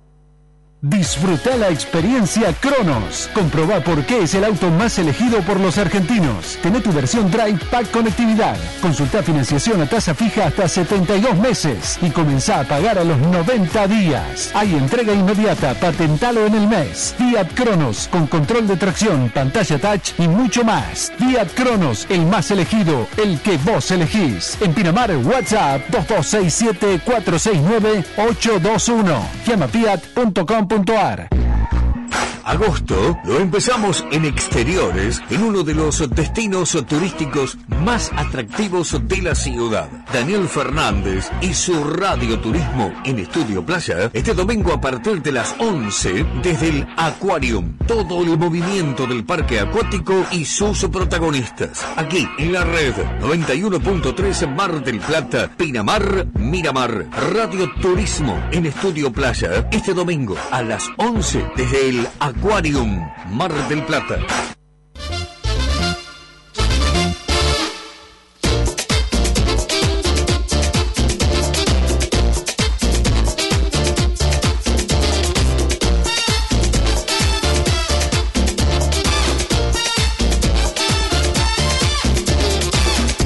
Disfruta la experiencia Cronos. Comprobá por qué es el auto más elegido por los argentinos. Tené tu versión Drive Pack Conectividad. Consulta financiación a tasa fija hasta 72 meses y comenzá a pagar a los 90 días. Hay entrega inmediata, patentalo en el mes. Fiat Cronos con control de tracción, pantalla touch y mucho más. Fiat Cronos, el más elegido, el que vos elegís. En Pinamar, WhatsApp 2267-469-821. Llama Dora. Agosto lo empezamos en exteriores, en uno de los destinos turísticos más atractivos de la ciudad. Daniel Fernández y su radioturismo en Estudio Playa, este domingo a partir de las 11 desde el Aquarium. Todo el movimiento del parque acuático y sus protagonistas. Aquí en la red 91.3 Mar del Plata, Pinamar, Miramar. Radio Turismo en Estudio Playa, este domingo a las 11 desde el Aquarium, Mar del Plata.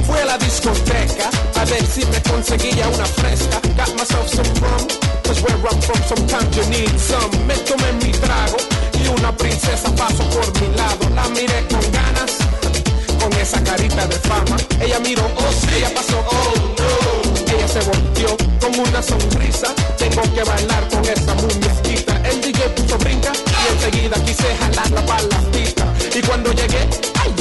Fui a la discoteca a ver si me conseguía una fresca. Got myself some rum, cause where I'm from sometimes you need some. Me una princesa pasó por mi lado. La miré con ganas, con esa carita de fama. Ella miró, oh sí, ella pasó, oh no. Ella se volteó con una sonrisa. Tengo que bailar con esa muñequita. El DJ puso brinca y enseguida quise jalarla para la pista. Y cuando llegué,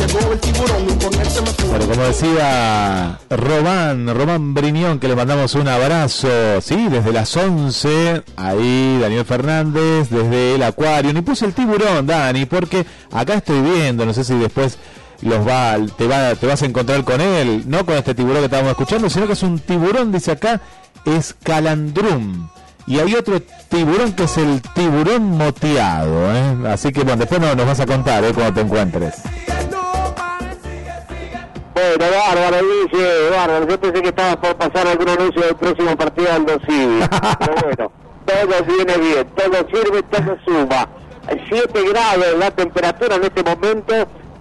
tiburón y como decía Román, Román Briñón, que le mandamos un abrazo, sí, desde las 11, ahí Daniel Fernández, desde el acuario, ni puse el tiburón, Dani, porque acá estoy viendo, no sé si después los va, te, va, te vas a encontrar con él, no con este tiburón que estábamos escuchando, sino que es un tiburón, dice acá, es calandrum. Y hay otro tiburón que es el tiburón moteado, ¿eh? Así que bueno, después no, nos vas a contar, ¿eh? Cuando te encuentres. Bueno, bárbaro, dice, bárbaro. Yo pensé que estaba por pasar algún anuncio del próximo partido Aldo Civi. Pero bueno, todo viene bien, todo sirve, todo suma. 7 grados la temperatura en este momento,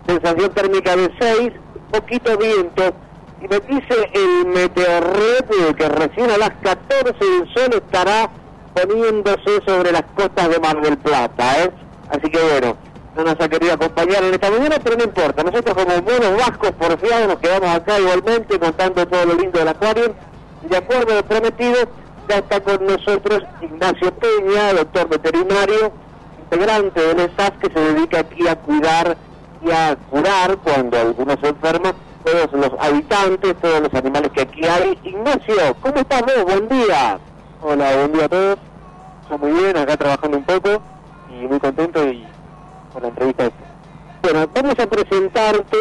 sensación térmica de 6, poquito viento. Y me dice el meteorret que recién a las 14 el sol estará poniéndose sobre las costas de Mar del Plata. ¿eh? Así que bueno, no nos ha querido acompañar en esta mañana, pero no importa. Nosotros como buenos vascos porfiados nos quedamos acá igualmente contando todo lo lindo del acuario. Y de acuerdo a lo prometido, ya está con nosotros Ignacio Peña, doctor veterinario, integrante del ESAF que se dedica aquí a cuidar y a curar cuando alguno se enferma todos los habitantes, todos los animales que aquí hay. Ignacio, ¿cómo estás vos? Buen día. Hola, buen día a todos. Estoy muy bien, acá trabajando un poco y muy contento y la entrevista. Bueno, vamos a presentarte.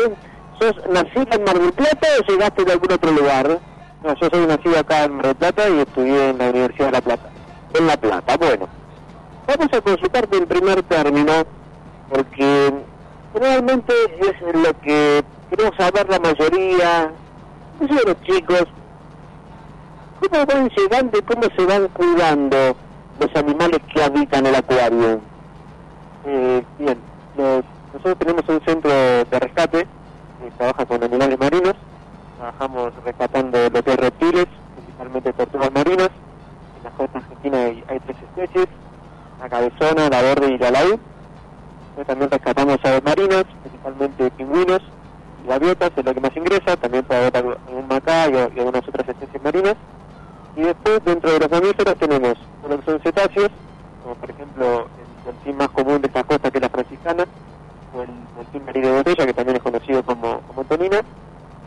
¿Sos nacida en Mar del Plata o llegaste de algún otro lugar? No, yo soy nacido acá en Mar del Plata y estudié en la Universidad de La Plata. En La Plata, bueno. Vamos a consultarte en primer término, porque generalmente es lo que queremos saber la mayoría, sé, los chicos, cómo van llegando y cómo se van cuidando los animales que habitan el acuario. Eh, bien, nosotros tenemos un centro de rescate que trabaja con animales marinos. Trabajamos rescatando lo que es reptiles, principalmente tortugas marinas. En la costa argentina hay, hay tres especies, la cabezona, la verde y la laúd. También rescatamos aves marinas, principalmente pingüinos y gaviotas, es lo que más ingresa. También puede haber algún macá y, algunas otras especies marinas. Y después, dentro de los mamíferos, tenemos lo que cetáceos, como por ejemplo el delfín más común de estas costas, que es la franciscana, o el delfín marido de botella, que también es conocido como, como tonina,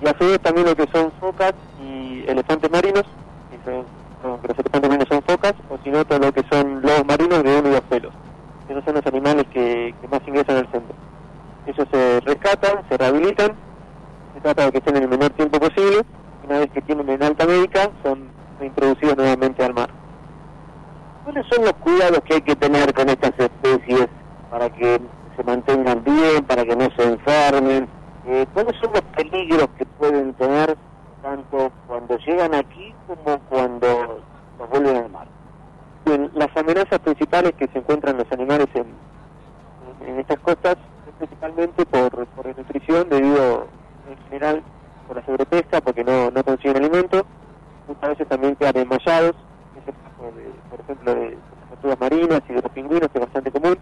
y a su vez también lo que son focas y elefantes marinos, que, los elefantes marinos son focas, o si no, todo lo que son lobos marinos de uno y dos pelos. Esos son los animales que, que más ingresan al centro. Ellos se rescatan, se rehabilitan, se trata de que estén en el menor tiempo posible, una vez que tienen en alta médica, son reintroducidos nuevamente al mar. ¿Cuáles son los cuidados que hay que tener con estas especies para que se mantengan bien, para que no se enfermen? Eh, ¿Cuáles son los peligros que pueden tener tanto cuando llegan aquí como cuando los vuelven al mar? Bien, las amenazas principales que se encuentran los animales en, estas costas es principalmente por, por desnutrición debido en general por la sobrepesca porque no, no consiguen alimento muchas veces también quedan enmayados de, por ejemplo de, tortugas marinas y de los pingüinos que es bastante común.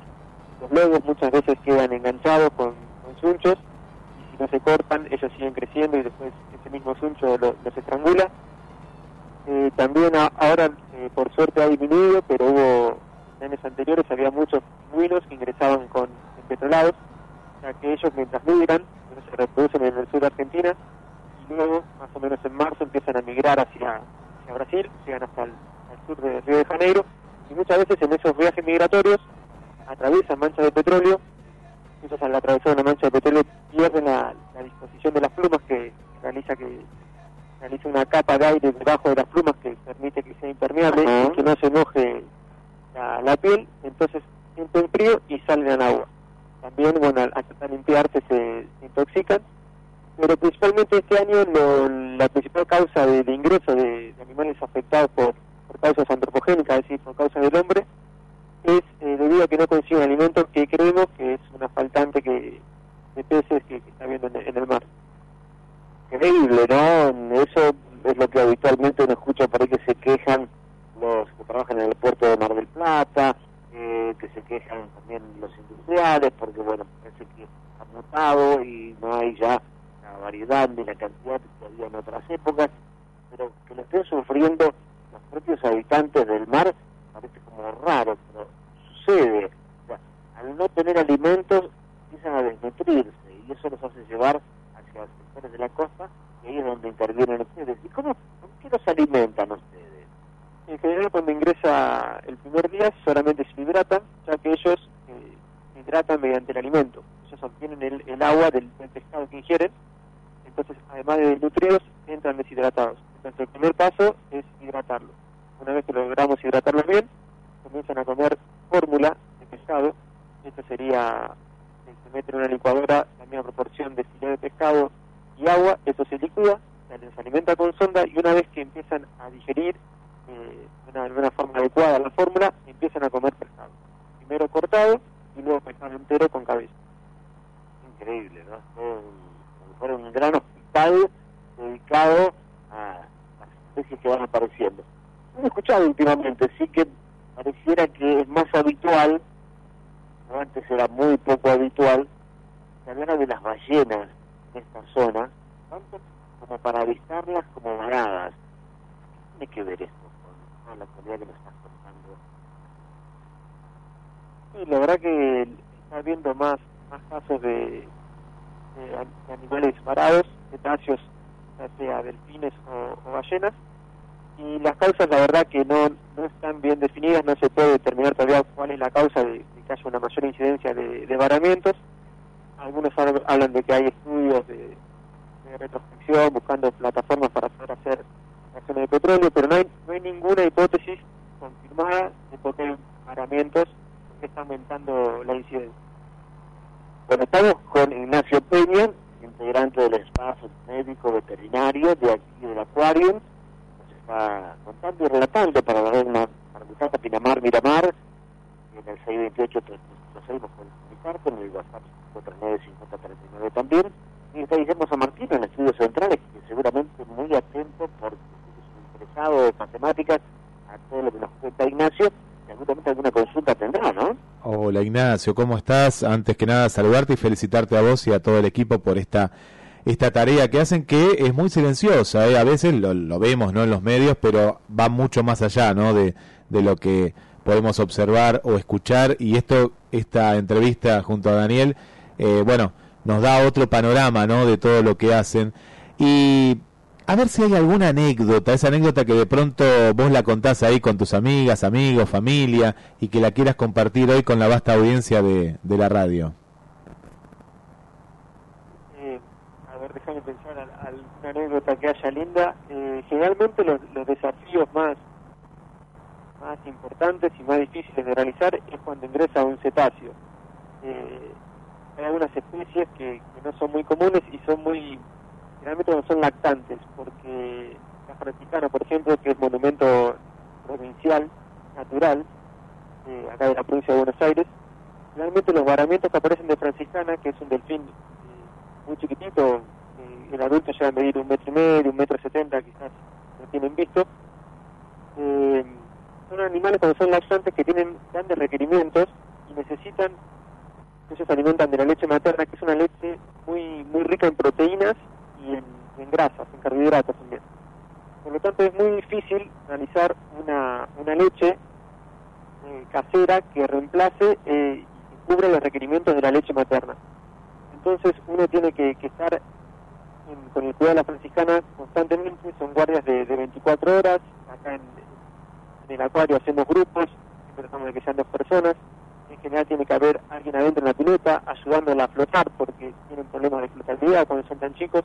Los lobos muchas veces quedan enganchados con, con sunchos y si no se cortan ellos siguen creciendo y después ese mismo suncho lo- los estrangula. Eh, también ahora, eh, por suerte, ha disminuido, pero hubo en años anteriores había muchos pingüinos que ingresaban con petrolados, o sea que ellos mientras migran, se reproducen en el sur de Argentina, y luego, más o menos en marzo, empiezan a migrar hacia, hacia Brasil, llegan hasta el sur de Río de Janeiro, y muchas veces en esos viajes migratorios atraviesan manchas de petróleo, ellos al atravesar una mancha de petróleo pierden la, la disposición de las plumas que realiza que realiza una capa de aire debajo de las plumas que permite que sea impermeable y que no se moje la, la piel, entonces sienten frío y salen al agua. También, bueno, al, limpiarse se, se intoxican, pero principalmente este año lo- la principal causa de, de ingreso de, de animales afectados por, causas antropogénicas, es decir, por causas del hombre, es eh, debido a que no consiguen alimentos que creemos que es una faltante que, de peces que, está habiendo en, el- mar. Increíble, ¿no? Eso es lo que habitualmente uno escucha por ahí que se quejan los que trabajan en el puerto de Mar del Plata, eh, que se quejan también los industriales, porque bueno, parece que ha mutado y no hay ya la variedad ni la cantidad que había en otras épocas, pero que lo estén sufriendo los propios habitantes del mar parece como raro, pero sucede. Al no tener alimentos empiezan a desnutrirse y eso los hace llevar sectores de la costa, y ahí es donde intervienen ustedes. ¿Y cómo, con qué los alimentan ustedes? En general, cuando ingresa el primer día, solamente se hidratan, ya que ellos eh, hidratan mediante el alimento. Ellos obtienen el, el agua del, del pescado que ingieren, entonces, además de nutridos, entran deshidratados. Entonces, el primer paso es hidratarlos. Una vez que logramos hidratarlos bien, comienzan a comer fórmula de pescado. Esto sería, eh, se mete en una licuadora la misma proporción de filete de pescado y agua, eso se licúa, se alimenta con sonda y una vez que empiezan a digerir eh, de una, de una forma adecuada la fórmula, empiezan a comer pescado. Primero cortado y luego pescado entero con cabeza. Increíble, ¿no? Fue un- fuera un gran hospital dedicado a especies que van apareciendo. He escuchado últimamente, sí que pareciera que es más habitual, o antes era muy poco habitual, que hablara de las ballenas de esta zona, tanto como para avistarlas como varadas. ¿Qué tiene que ver esto con la actualidad que nos estás contando? Sí, la verdad que está habiendo más, más casos de, de an- de animales varados, cetáceos, ya sea delfines o ballenas, y las causas la verdad que no, no están bien definidas, no se puede determinar todavía cuál es la causa de, de que haya una mayor incidencia de, de varamientos. Algunos hab- hablan de que hay estudios de, de retrospección buscando plataformas para poder hacer acciones de petróleo, pero no hay, no hay ninguna hipótesis confirmada de por qué hay varamientos que está aumentando la incidencia. Bueno, estamos con Ignacio Peña, integrante del espacio médico veterinario de aquí del Aquarium. Está contando y relatando para la red Ma- Marmutata Pinamar Miramar en el 628 lo seguimos con el WhatsApp 539 también. Y está Guillermo San Martín en estudios centrales, que seguramente muy atento porque es un interesado de matemáticas a todo lo que nos cuenta Ignacio. Seguramente alguna consulta tendrá, ¿no? Hola Ignacio, ¿cómo estás? Antes que nada saludarte y felicitarte a vos y a todo el equipo por esta esta tarea que hacen que es muy silenciosa, ¿eh? a veces lo, vemos no en los medios, pero va mucho más allá ¿no? de, de lo que podemos observar o escuchar y esto esta entrevista junto a Daniel, eh, bueno, nos da otro panorama ¿no? de todo lo que hacen y a ver si hay alguna anécdota, esa anécdota que de pronto vos la contás ahí con tus amigas, amigos, familia y que la quieras compartir hoy con la vasta audiencia de, de la radio. Eh, a ver, déjame pensar al- alguna anécdota que haya linda. Eh, generalmente los, desafíos más más importantes y más difíciles de realizar es cuando ingresa un cetáceo. Eh, hay algunas especies que, no son muy comunes y son muy, generalmente no son lactantes, porque la franciscana, por ejemplo, que es monumento provincial, natural, eh, acá de la provincia de Buenos Aires, realmente los varamientos que aparecen de franciscana, que es un delfín eh, muy chiquitito, el adulto llega a medir un metro y medio, un metro setenta, quizás lo tienen visto, eh, son animales cuando son lactantes que tienen grandes requerimientos y necesitan, ellos se alimentan de la leche materna, que es una leche muy muy rica en proteínas y en, en grasas, en carbohidratos también. Por lo tanto es muy difícil realizar una, una leche eh, casera que reemplace eh, y cubra los requerimientos de la leche materna. Entonces uno tiene que, estar con el cuidado de la franciscana constantemente, son guardias de, de 24 horas, acá en, el acuario hacemos grupos, tratamos de que sean dos personas, en general tiene que haber alguien adentro en la pileta ayudándola a flotar porque tienen problemas de flotabilidad cuando son tan chicos,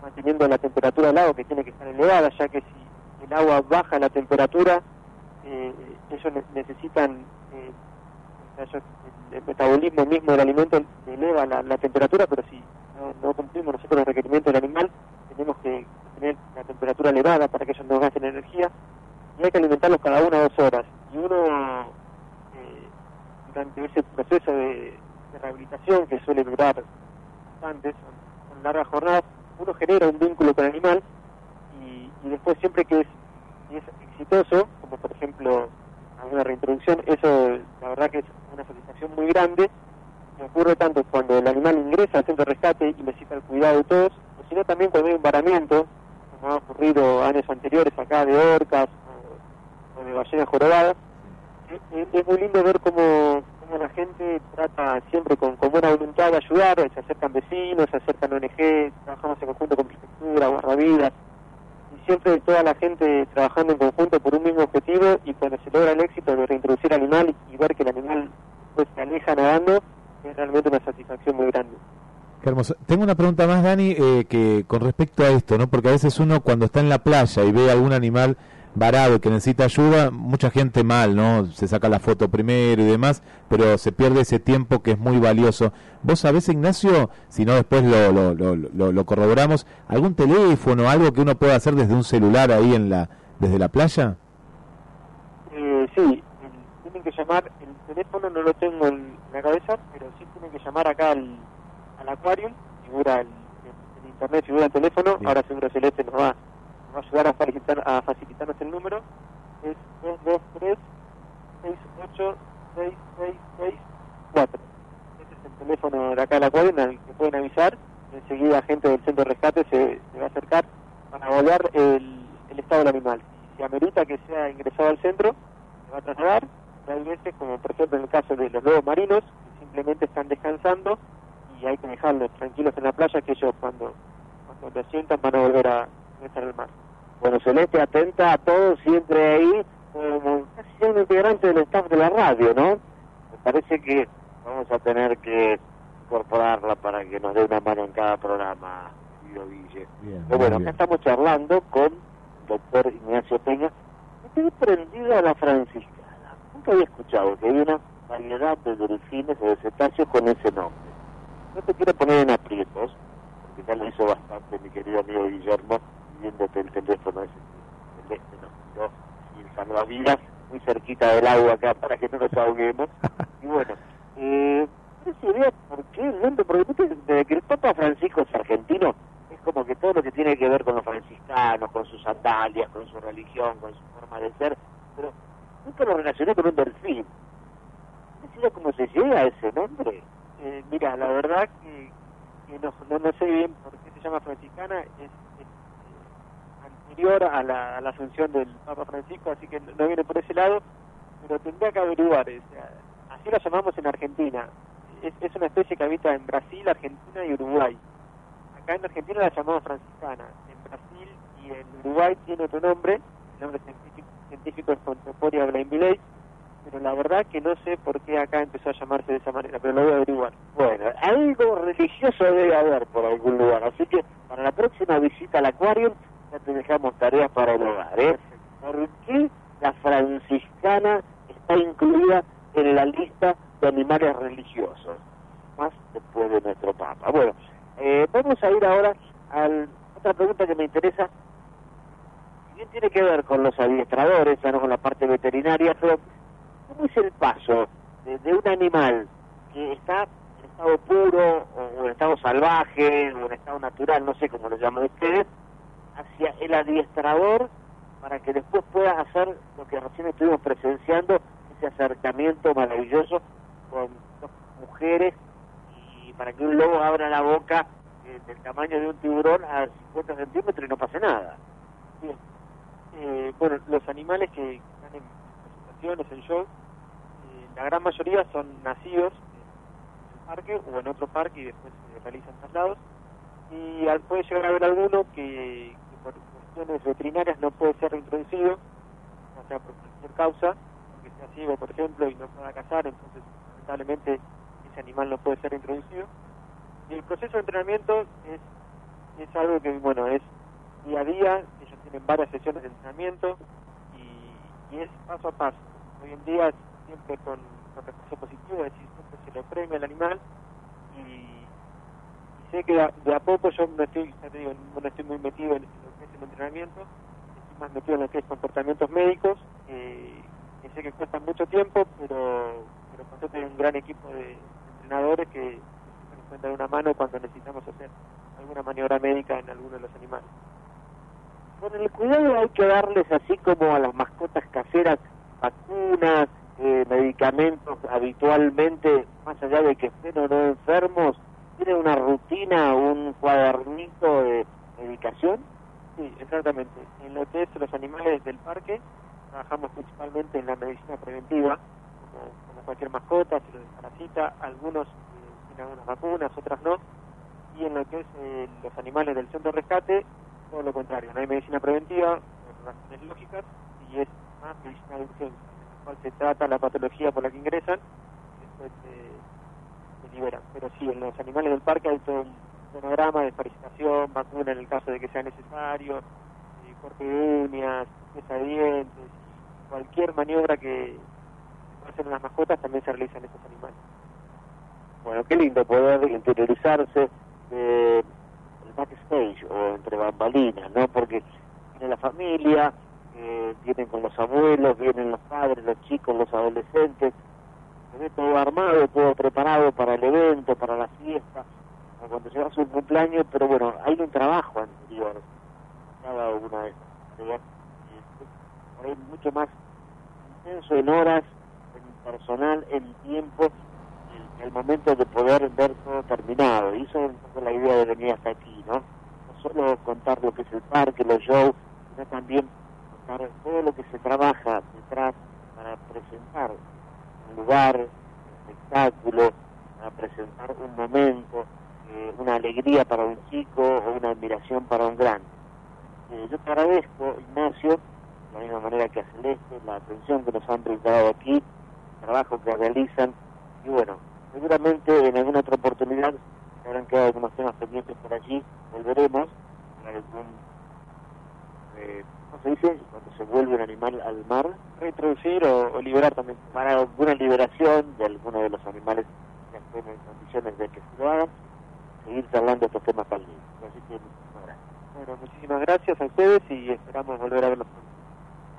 manteniendo la temperatura del agua que tiene que estar elevada, ya que si el agua baja la temperatura, eh, ellos ne- necesitan, eh, el, el metabolismo mismo del alimento eleva la, la temperatura, pero si no, no cumplimos nosotros los requerimientos del animal, tenemos que tener la temperatura elevada para que ellos no gasten energía y hay que alimentarlos cada una dos horas. Y uno, eh, durante ese proceso de, rehabilitación que suele durar bastante, son, largas jornadas, uno genera un vínculo con el animal y, y después siempre que es, es exitoso, como por ejemplo alguna reintroducción, eso la verdad que es una satisfacción muy grande. Me ocurre tanto cuando el animal ingresa al centro de rescate y necesita el cuidado de todos, sino también cuando hay un varamiento, como ha ocurrido años anteriores acá de orcas o, de ballenas jorobadas. Es, es- es muy lindo ver cómo, la gente trata siempre con, con buena voluntad de ayudar, se acercan vecinos, se acercan ONG, trabajamos en conjunto con prefectura, guardavidas, y siempre toda la gente trabajando en conjunto por un mismo objetivo y cuando se logra el éxito de reintroducir al animal y ver que el animal pues se aleja nadando, es realmente una satisfacción muy grande. Qué hermoso. Tengo una pregunta más, Dani, eh, que con respecto a esto, ¿no? Porque a veces uno cuando está en la playa y ve algún animal varado que necesita ayuda, mucha gente mal, ¿no? Se saca la foto primero y demás, pero se pierde ese tiempo que es muy valioso. ¿Vos sabés, Ignacio, si no después lo, lo, lo, lo, corroboramos, algún teléfono, algo que uno pueda hacer desde un celular ahí en la desde la playa? Eh, sí, tienen que llamar, el teléfono no lo tengo en la cabeza, pero sí tienen que llamar acá al, al Aquarium, figura el, en internet, figura el teléfono, ahora seguro Celeste nos va, nos va a ayudar a, facilitar, a facilitarnos el número, es 223 68 6664 Ese es el teléfono de acá del Aquarium al que pueden avisar, enseguida gente del centro de rescate se, se va a acercar para evaluar el, el estado del animal. Si amerita que sea ingresado al centro, se va a trasladar. Veces, como por ejemplo en el caso de los lobos marinos, que simplemente están descansando y hay que dejarlos tranquilos en la playa, que ellos cuando, cuando lo sientan van a volver a estar al mar. Bueno, Celeste, atenta a todos, siempre ahí, como casi un integrante del staff de la radio, ¿no? Me parece que vamos a tener que incorporarla para que nos dé una mano en cada programa, querido Guille. Pero bueno, acá estamos charlando con el doctor Ignacio Peña. Estoy prendido a la franciscana. Nunca había escuchado que hay una variedad de delfines o de cetáceos con ese nombre. No te quiero poner en aprietos, porque ya lo hizo bastante mi querido amigo Guillermo, viéndote el teléfono ese el este nos tiró sin salvavidas muy cerquita del agua acá para que no nos ahoguemos. Y bueno, eh, no sé idea por qué el nombre, porque desde que el Papa Francisco es argentino, es como que todo lo que tiene que ver con los franciscanos, con sus sandalias, con su religión, con su forma de ser, pero nunca lo relacioné con un delfín. No sé cómo se llega a ese nombre. Eh, mira, la verdad que, no, no, sé bien por qué se llama franciscana, es, es, eh, anterior a la, a la asunción del Papa Francisco, así que no, viene por ese lado, pero tendría que averiguar, o sea, así la llamamos en Argentina. Es, es una especie que habita en Brasil, Argentina y Uruguay. Acá en Argentina la llamamos franciscana, en Brasil y en Uruguay tiene otro nombre, el nombre científico, científico es Contemporia Blainvillei, pero la verdad que no sé por qué acá empezó a llamarse de esa manera, pero lo voy a averiguar. Bueno, algo religioso debe haber por algún lugar, así que para la próxima visita al acuario ya te dejamos tareas para el hogar, ¿eh? ¿Por qué la franciscana está incluida en la lista de animales religiosos? Más después de nuestro Papa. Bueno, eh, vamos a ir ahora a otra pregunta que me interesa. Bien tiene que ver con los adiestradores, no con la parte veterinaria, pero ¿cómo es el paso de, de un animal que está en estado puro o en estado salvaje o en estado natural, no sé cómo lo llaman ustedes, hacia el adiestrador para que después pueda hacer lo que recién estuvimos presenciando, ese acercamiento maravilloso con dos mujeres y para que un lobo abra la boca eh, del tamaño de un tiburón a 50 centímetros y no pase nada. Bien. Eh, bueno, los animales que están en presentaciones, en shows, eh, la gran mayoría son nacidos en el parque o en otro parque y después se realizan traslados. Y al- puede llegar a haber alguno que, por cuestiones veterinarias no puede ser reintroducido, o sea, por cualquier causa, que sea ciego, por ejemplo, y no pueda cazar, entonces lamentablemente ese animal no puede ser introducido. Y el proceso de entrenamiento es, es algo que, bueno, es día a día, ellos tienen varias sesiones de entrenamiento y, es paso a paso. Hoy en día siempre con, con recurso positivo, es decir, siempre se le premia al animal y, sé que de a, poco yo no estoy, ya te digo, no estoy muy metido en lo que es el entrenamiento, estoy más metido en lo que es comportamientos médicos, eh, que sé que cuesta mucho tiempo, pero, pero suerte hay un gran equipo de entrenadores que que nos pueden dar una mano cuando necesitamos hacer alguna maniobra médica en alguno de los animales. Con el cuidado hay que darles, así como a las mascotas caseras, vacunas, eh, medicamentos habitualmente, más allá de que estén o no enfermos, tienen una rutina, un cuadernito de medicación. Sí, exactamente. En lo que es los animales del parque, trabajamos principalmente en la medicina preventiva, como, cualquier mascota, se lo desparasita algunos eh, tienen algunas vacunas, otras no, y en lo que es eh, los animales del centro de rescate, todo lo contrario, no hay medicina preventiva, por razones lógicas, y es más medicina de urgencia, en la cual se trata la patología por la que ingresan, y después se, se liberan. Pero sí, en los animales del parque hay todo un cronograma de parasitación, vacuna en el caso de que sea necesario, eh, corte de uñas, de dientes, cualquier maniobra que hacen las mascotas también se realiza en estos animales. Bueno, qué lindo poder interiorizarse de el backstage o entre bambalinas, ¿no? Porque viene la familia, eh, vienen con los abuelos, vienen los padres, los chicos, los adolescentes, se ve todo armado, todo preparado para el evento, para la fiesta, o cuando hace un cumpleaños, pero bueno, hay un trabajo anterior, cada una de estas tareas, y por ahí mucho más intenso en horas, en personal, en tiempo, el momento de poder ver todo terminado. Y eso es un poco la idea de venir hasta aquí, ¿no? Solo contar lo que es el parque, los shows, sino también contar todo lo que se trabaja detrás para presentar un lugar, un espectáculo, para presentar un momento, eh, una alegría para un chico o una admiración para un grande. Eh, yo te agradezco, Ignacio, de la misma manera que a Celeste, la atención que nos han brindado aquí, el trabajo que realizan, y bueno, seguramente en alguna otra oportunidad habrán quedado algunos temas pendientes por allí, volveremos para algún, eh, ¿cómo se dice? Cuando se vuelve un animal al mar, Reintroducir o, o liberar también. para alguna liberación de alguno de los animales que estén en condiciones de que se lo hagan, seguir charlando estos temas tan lindos. Así que muchísimas gracias. Bueno, muchísimas gracias a ustedes y esperamos volver a verlos.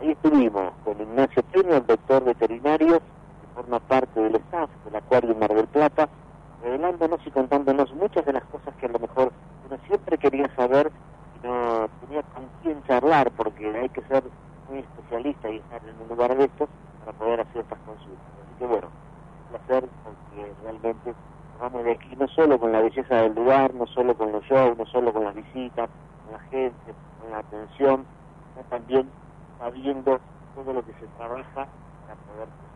Ahí estuvimos con Ignacio Peña, el doctor veterinario, forma parte del staff del Acuario Mar del Plata, revelándonos y contándonos muchas de las cosas que a lo mejor uno siempre quería saber y no tenía con quién charlar, porque hay que ser muy especialista y estar en un lugar de estos para poder hacer estas consultas. Así que bueno, un placer porque realmente vamos de aquí no solo con la belleza del lugar, no solo con los shows, no solo con las visitas, con la gente, con la atención, sino también sabiendo todo lo que se trabaja para poder...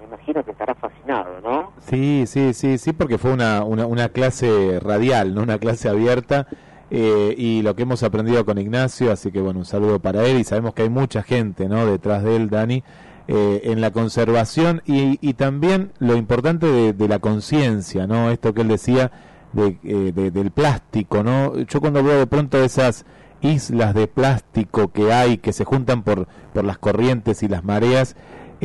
Me imagino que estará fascinado, ¿no? Sí, sí, sí, sí, porque fue una, una, una clase radial, ¿no? Una clase abierta. eh, y lo que hemos aprendido con Ignacio, así que bueno, un saludo para él y sabemos que hay mucha gente, ¿no? Detrás de él, Dani, eh, en la conservación y, y también lo importante de, de la conciencia, ¿no? Esto que él decía de, eh, de- del plástico, ¿no? Yo cuando veo de pronto esas islas de plástico que hay, que se juntan por, por las corrientes y las mareas,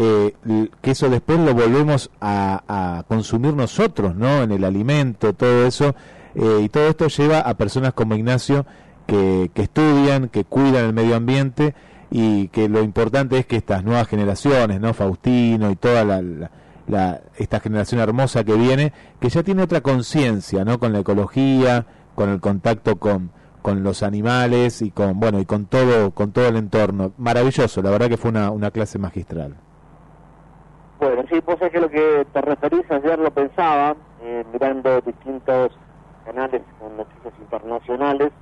eh, que eso después lo volvemos a, consumir nosotros, ¿no? En el alimento, todo eso. eh, y todo esto lleva a personas como Ignacio que, que estudian, que cuidan el medio ambiente y que lo importante es que estas nuevas generaciones, ¿no? Faustino y toda la- la- esta generación hermosa que viene, que ya tiene otra conciencia, ¿no? Con la ecología, con el contacto con, con los animales y con, bueno, y con todo, con todo el entorno. Maravilloso, la verdad que fue una, una clase magistral. Bueno, sí, vos sabés que lo que te referís ayer lo pensaba, eh, mirando distintos canales con noticias internacionales,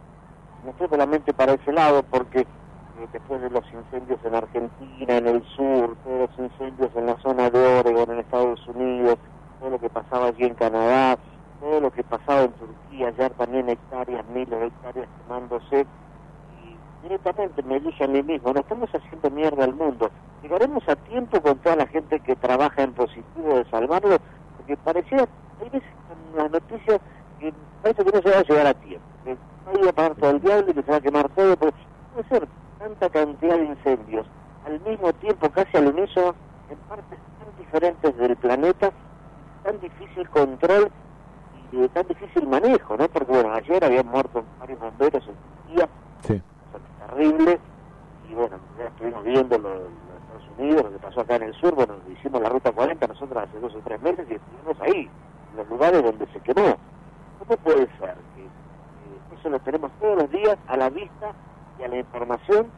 no fue solamente para ese lado, porque eh, después de los incendios en Argentina, en el sur, todos los incendios en la zona de Oregon, en Estados Unidos, todo lo que pasaba allí en Canadá, todo lo que pasaba en Turquía, ayer también hectáreas, miles de hectáreas quemándose, directamente me dije a mí mismo, no estamos haciendo mierda al mundo, llegaremos a tiempo con toda la gente que trabaja en positivo de salvarlo, porque parecía, hay veces en las noticias que parece que no se va a llegar a tiempo, que va a parar todo el diablo y que se va a quemar todo, porque puede ser tanta cantidad de incendios al mismo tiempo, casi al unísono, en partes tan diferentes del planeta, tan difícil control y tan difícil manejo, ¿no? Porque bueno, ayer habían muerto varios bomberos en cosa terrible, y bueno, ya estuvimos viendo lo, lo de Estados Unidos, lo que pasó acá en el sur, bueno, hicimos la ruta 40 nosotros hace dos o tres meses y estuvimos ahí, en los lugares donde se quemó. ¿Cómo puede ser que eh, eso lo tenemos todos los días a la vista y a la información?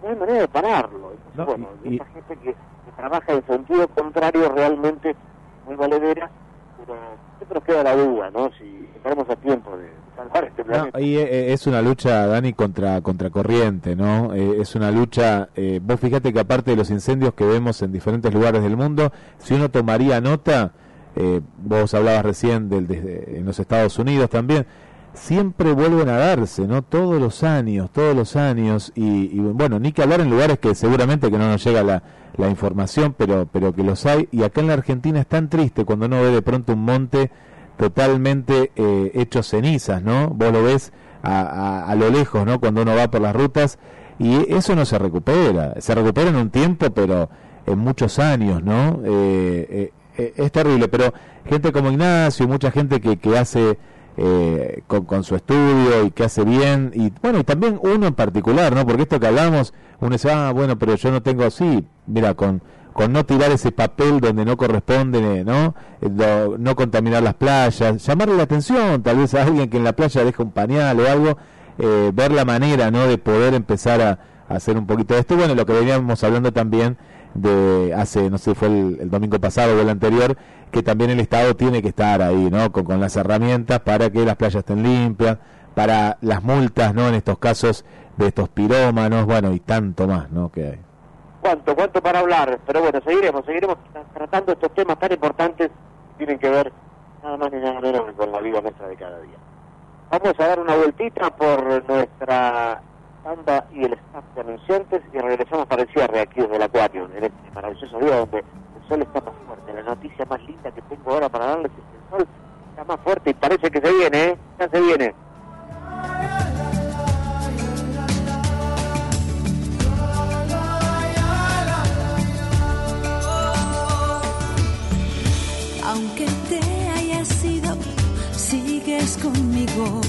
No hay manera de pararlo. Entonces, No, bueno, y- esa gente que, que trabaja en sentido contrario realmente muy valedera, pero siempre nos queda la duda, ¿no? Si estaremos a tiempo de salvar este No, planeta. y eh, es una lucha, Dani, contra contracorriente, ¿no? Eh, es una lucha, eh, vos fíjate que aparte de los incendios que vemos en diferentes lugares del mundo, si uno tomaría nota, eh, vos hablabas recién del, desde, en los Estados Unidos también, siempre vuelven a darse, ¿no? Todos los años, todos los años, y, y, bueno, ni que hablar en lugares que seguramente que no nos llega la, la información, pero, pero que los hay, y acá en la Argentina es tan triste cuando uno ve de pronto un monte totalmente eh, hecho cenizas, ¿no? Vos lo ves a, a- a lo lejos, ¿no? Cuando uno va por las rutas y eso no se recupera, se recupera en un tiempo, pero en muchos años, ¿no? Eh, eh, eh, es terrible, pero gente como Ignacio, mucha gente que, que hace eh, con, con su estudio y que hace bien, y bueno, y también uno en particular, ¿no? Porque esto que hablamos, uno dice, ah, bueno, pero yo no tengo así, mira, con, con no tirar ese papel donde no corresponde, ¿no? Eh, no contaminar las playas, llamarle la atención, tal vez a alguien que en la playa deja un pañal o algo, eh, ver la manera, ¿no? De poder empezar a, hacer un poquito de esto. Bueno, lo que veníamos hablando también de hace, no sé, fue el, el domingo pasado o el anterior, que también el Estado tiene que estar ahí, ¿no? Con, con las herramientas para que las playas estén limpias, para las multas, ¿no? En estos casos de estos pirómanos, bueno, y tanto más, ¿no? Que hay. ¿Cuánto, cuánto para hablar? Pero bueno, seguiremos, seguiremos tra- tratando estos temas tan importantes que tienen que ver nada más ni nada menos que con la vida nuestra de cada día. Vamos a dar una vueltita por nuestra banda y el staff de anunciantes y regresamos para el cierre aquí desde el acuario, en este maravilloso día donde el sol está más fuerte. La noticia más linda que tengo ahora para darles es que el sol está más fuerte y parece que se viene, ¿eh? Ya se viene. Sigues conmigo.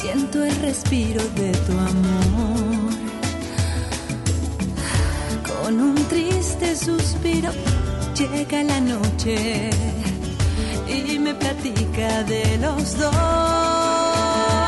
Siento el respiro de tu amor. Con un triste suspiro llega la noche y me platica de los dos.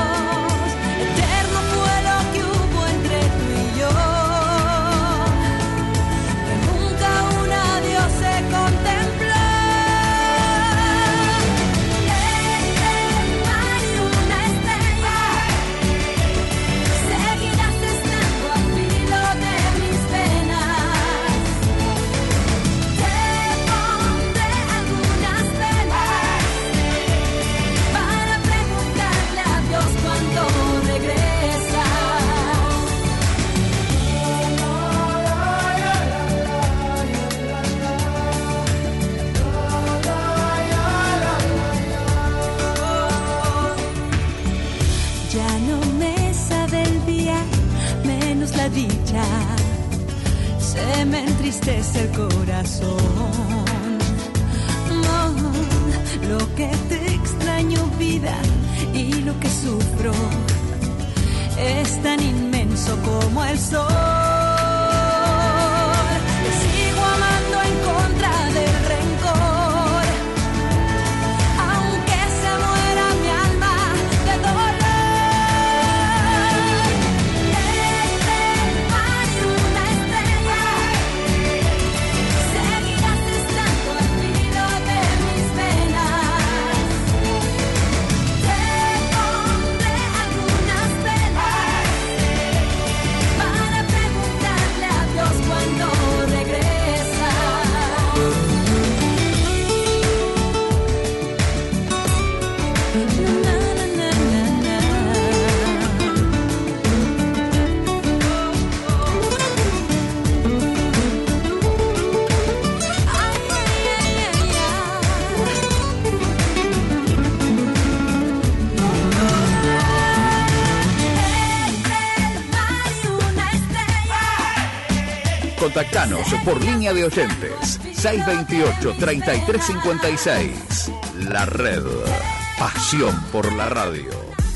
Contactanos por línea de oyentes 628-3356. La red. Pasión por la radio.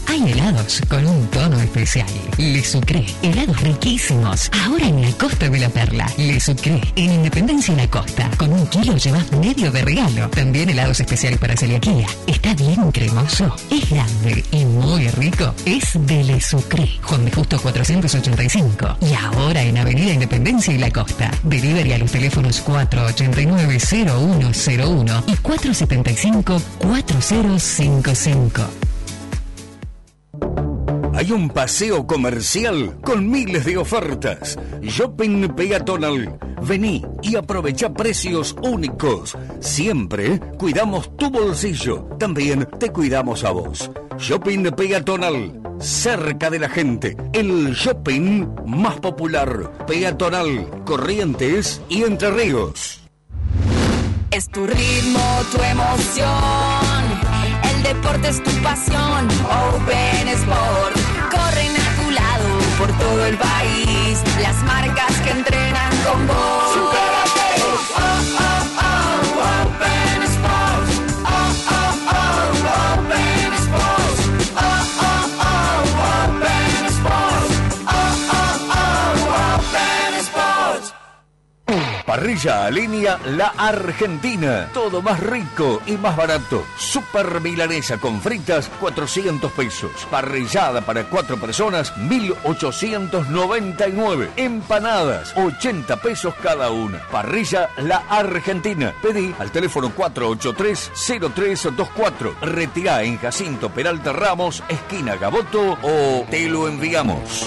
Hay helados con un tono especial. Le Sucré. Helados riquísimos. Ahora en la Costa de la Perla. Le Sucré. En Independencia y la Costa. Con un kilo llevas medio de regalo. También helados especiales para celiaquía. Está bien cremoso. Es grande y muy rico. Es de Le Sucré. Juan de Justo 485. Y ahora en Avenida Independencia y la Costa. Delivery a los teléfonos 489-0101 y 475-4055. hay un paseo comercial con miles de ofertas. Shopping Peatonal. Vení y aprovecha precios únicos. Siempre cuidamos tu bolsillo. También te cuidamos a vos. Shopping Peatonal. Cerca de la gente. El shopping más popular. Peatonal. Corrientes y Entre Ríos. Es tu ritmo, tu emoción. El deporte es tu pasión. Open Sport. Corren a tu lado por todo el país. Las marcas que entrenan con vos. Parrilla Alinea La Argentina. Todo más rico y más barato. Super milanesa con fritas, 400 pesos. Parrillada para cuatro personas, 1899. Empanadas, 80 pesos cada una. Parrilla La Argentina. Pedí al teléfono 483-0324. Retirá en Jacinto Peralta Ramos, esquina Gaboto o te lo enviamos.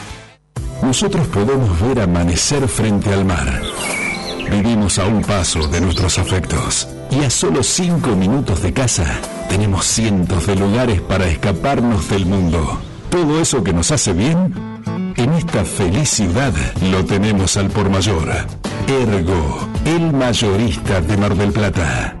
Nosotros podemos ver amanecer frente al mar. Vivimos a un paso de nuestros afectos. Y a solo cinco minutos de casa, tenemos cientos de lugares para escaparnos del mundo. Todo eso que nos hace bien, en esta feliz ciudad lo tenemos al por mayor. Ergo, el mayorista de Mar del Plata.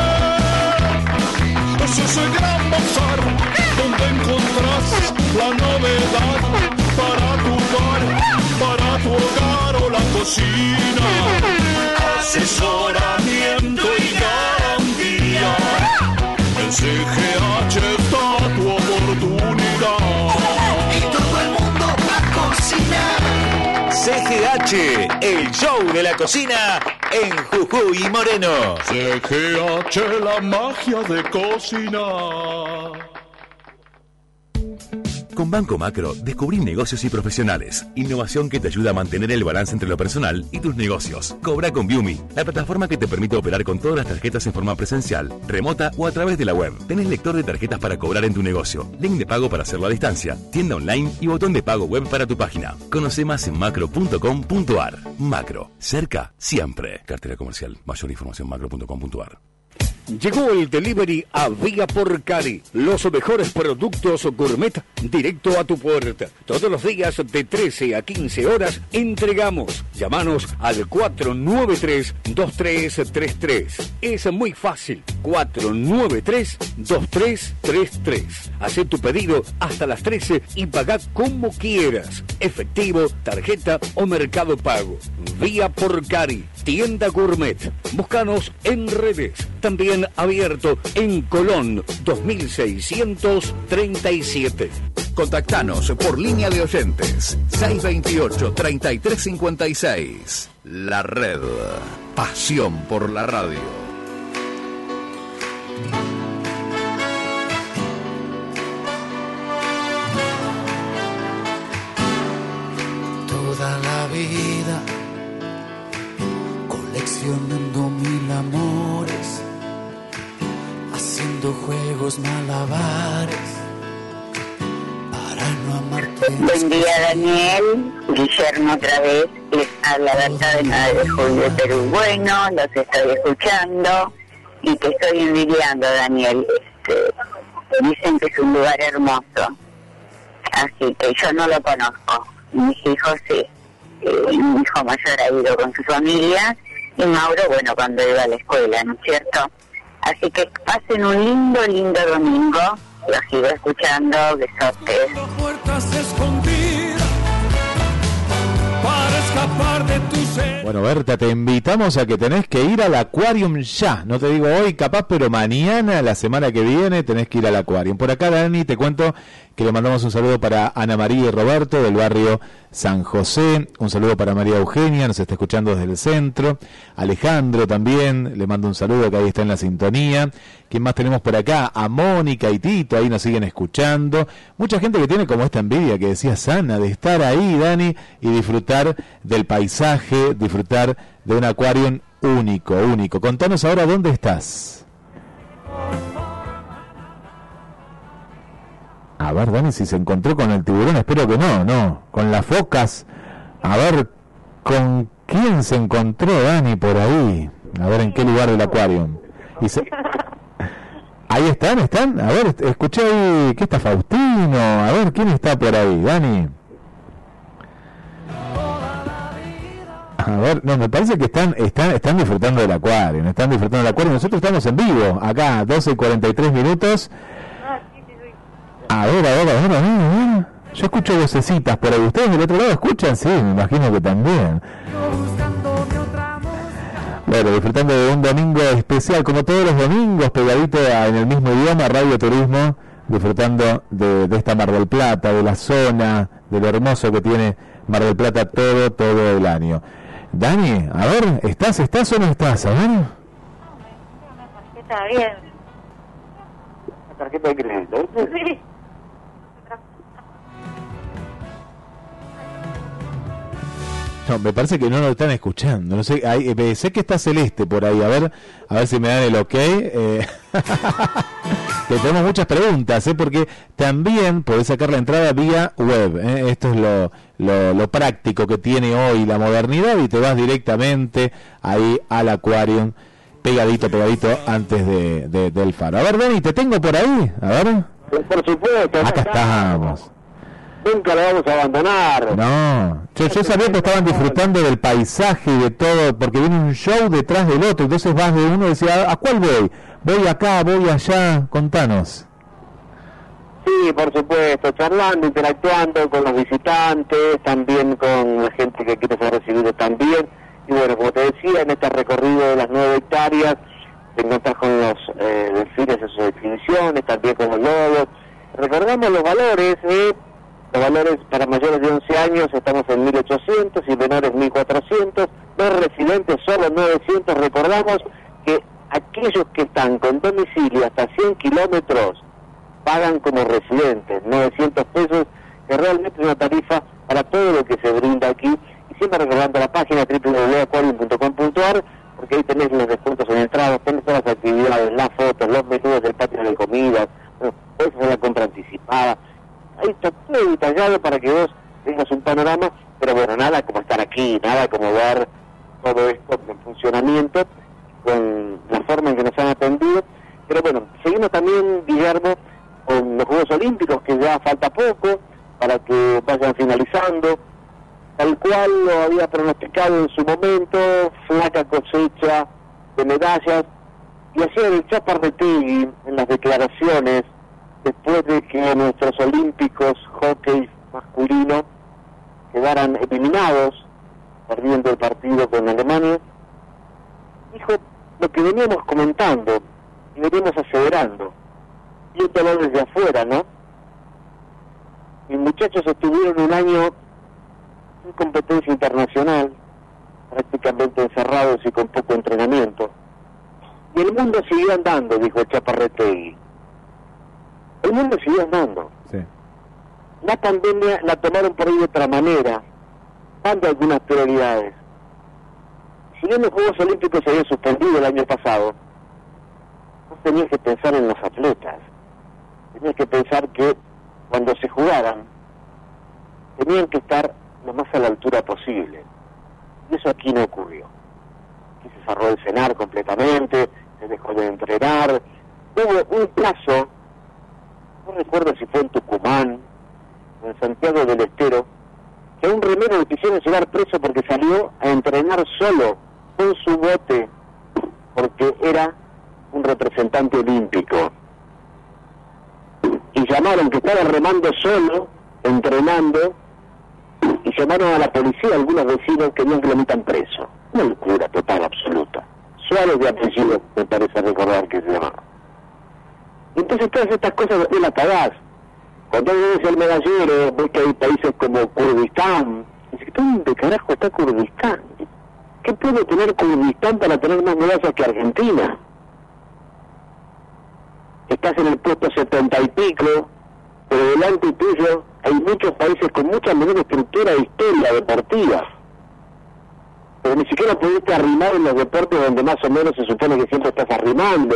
es el gran bazar donde encontrás la novedad para tu bar, para tu hogar o la cocina. Asesoramiento y garantía. En CGH está tu oportunidad. Y todo el mundo va a cocinar. CGH, el show de la cocina en Jujuy Moreno. CGH, la magia de cocinar. Con Banco Macro, descubrí negocios y profesionales. Innovación que te ayuda a mantener el balance entre lo personal y tus negocios. Cobra con Viumi, la plataforma que te permite operar con todas las tarjetas en forma presencial, remota o a través de la web. Tenés lector de tarjetas para cobrar en tu negocio, link de pago para hacerlo a distancia, tienda online y botón de pago web para tu página. Conoce más en macro.com.ar. Macro, cerca siempre. Cartera comercial. Mayor información macro.com.ar. Llegó el delivery a Vía por Cari. Los mejores productos gourmet directo a tu puerta. Todos los días de 13 a 15 horas entregamos. Llámanos al 493-2333. Es muy fácil. 493-2333. Haz tu pedido hasta las 13 y paga como quieras. Efectivo, tarjeta o mercado pago. Vía por Cari. Tienda Gourmet. Búscanos en redes. Abierto en Colón 2637. Contactanos por línea de oyentes 628-3356. La red. Pasión por la radio. toda la vida coleccionando mil amores, haciendo juegos malabares para no amarte. Buen día Daniel, Guillermo otra vez, les habla Berta de 9 de julio Perú. Bueno, los estoy escuchando y te estoy envidiando Daniel. Este, dicen que es un lugar hermoso. Así que yo no lo conozco. Mis hijos sí. Eh, mi hijo mayor ha ido con su familia y Mauro, bueno, cuando iba a la escuela, ¿no es cierto? Así que pasen un lindo, lindo domingo. Los sigo escuchando. Besotes. Bueno, Berta, te invitamos a que tenés que ir al Aquarium ya. No te digo hoy, capaz, pero mañana, la semana que viene, tenés que ir al Aquarium. Por acá, Dani, te cuento que le mandamos un saludo para Ana María y Roberto del barrio San José. Un saludo para María Eugenia, nos está escuchando desde el centro. Alejandro también, le mando un saludo que ahí está en la sintonía. ¿Quién más tenemos por acá? A Mónica y Tito, ahí nos siguen escuchando. Mucha gente que tiene como esta envidia que decía Sana de estar ahí, Dani, y disfrutar del paisaje, disfrutar de un Aquarium único, único. Contanos ahora dónde estás. A ver, Dani, si se encontró con el tiburón, espero que no, no. Con las focas. A ver, ¿con quién se encontró Dani por ahí? A ver, ¿en qué lugar del acuario? Y se- Ahí están, están. A ver, escuché ahí, ¿qué está Faustino? A ver, ¿quién está por ahí, Dani? A ver, no, me parece que están, están, están disfrutando del acuario, están disfrutando del acuario. Nosotros estamos en vivo, acá, 12 y 43 minutos. A ver, a ver, a ver, a ver, a ver. Yo escucho vocecitas por ahí. ¿Ustedes del otro lado escuchan? Sí, me imagino que también. Bueno, disfrutando de un domingo especial, como todos los domingos, pegadito a- en el mismo idioma, Radio Turismo, disfrutando de, de esta Mar del Plata, de la zona, de lo hermoso que tiene Mar del Plata todo, todo el año. Dani, a ver, ¿estás, estás o no estás? A ver. Está bien. tarjeta de crédito. Sí. No, me parece que no lo están escuchando. No sé, ahí, eh, sé que está Celeste por ahí. A ver, a ver si me dan el ok. Eh, te tenemos muchas preguntas, ¿eh? porque también podés sacar la entrada vía web. ¿eh? Esto es lo, lo, lo práctico que tiene hoy la modernidad y te vas directamente ahí al Aquarium, pegadito, pegadito antes de, de- del faro. A ver, Dani, te tengo por ahí. A ver. Por supuesto, Acá estamos. Nunca lo vamos a abandonar. No, yo, yo sabía que estaban disfrutando del paisaje y de todo, porque viene un show detrás del otro, entonces vas de uno y decís, ¿a, a cuál voy? Voy acá, voy allá, contanos. Sí, por supuesto, charlando, interactuando con los visitantes, también con la gente que quiere ser recibido también. Y bueno, como te decía, en este recorrido de las nueve hectáreas, te encontrás con los eh, delfines en sus exhibiciones, también con los lobos. Recordamos los valores, ¿eh? Los valores para mayores de 11 años estamos en 1800 y menores 1400, los residentes solo 900. Recordamos que aquellos que están con domicilio hasta 100 kilómetros pagan como residentes 900 pesos, que realmente es una tarifa para todo lo que se brinda aquí. Y siempre recordando la página www.aquarium.com.ar, porque ahí tenés los descuentos en entradas, tenés todas las actividades, las fotos, los menús del patio de comidas, bueno, puedes hacer la compra anticipada. Ahí está todo detallado para que vos tengas un panorama, pero bueno, nada como estar aquí, nada como ver todo esto en funcionamiento, con la forma en que nos han atendido. Pero bueno, seguimos también, Guillermo, con los Juegos Olímpicos, que ya falta poco para que vayan finalizando. Tal cual lo había pronosticado en su momento, flaca cosecha de medallas. Y así el Chaparretegui en las declaraciones, después de que nuestros olímpicos hockey masculino quedaran eliminados, perdiendo el partido con Alemania, dijo lo que veníamos comentando y veníamos aseverando, viéndolo desde afuera, ¿no? Mis muchachos estuvieron un año en competencia internacional, prácticamente encerrados y con poco entrenamiento. Y el mundo siguió andando, dijo Chaparretegui. El mundo siguió andando. Sí. La pandemia la tomaron por ahí de otra manera, dando algunas prioridades. Si bien los Juegos Olímpicos se habían suspendido el año pasado, vos tenías que pensar en los atletas. Tenías que pensar que cuando se jugaran, tenían que estar lo más a la altura posible. Y eso aquí no ocurrió. Aquí se cerró el cenar completamente, se dejó de entrenar. Hubo un plazo, no recuerdo si fue en Tucumán, en Santiago del Estero, que un remero le quisieron llevar preso porque salió a entrenar solo con su bote, porque era un representante olímpico. Y llamaron que estaba remando solo, entrenando, y llamaron a la policía, algunos vecinos que lo metan preso. Una locura total, absoluta. Suárez de apellido, me parece recordar que se llamaba. Entonces todas estas cosas después las pagás. Cuando ves el medallero, ves que hay países como Kurdistán. Dices, ¿dónde carajo está Kurdistán? ¿Qué puede tener Kurdistán para tener más medallas que Argentina? Estás en el puesto setenta y pico, pero delante tuyo hay muchos países con mucha menor estructura de historia deportiva. Pero ni siquiera pudiste arrimar en los deportes donde más o menos se supone que siempre estás arrimando,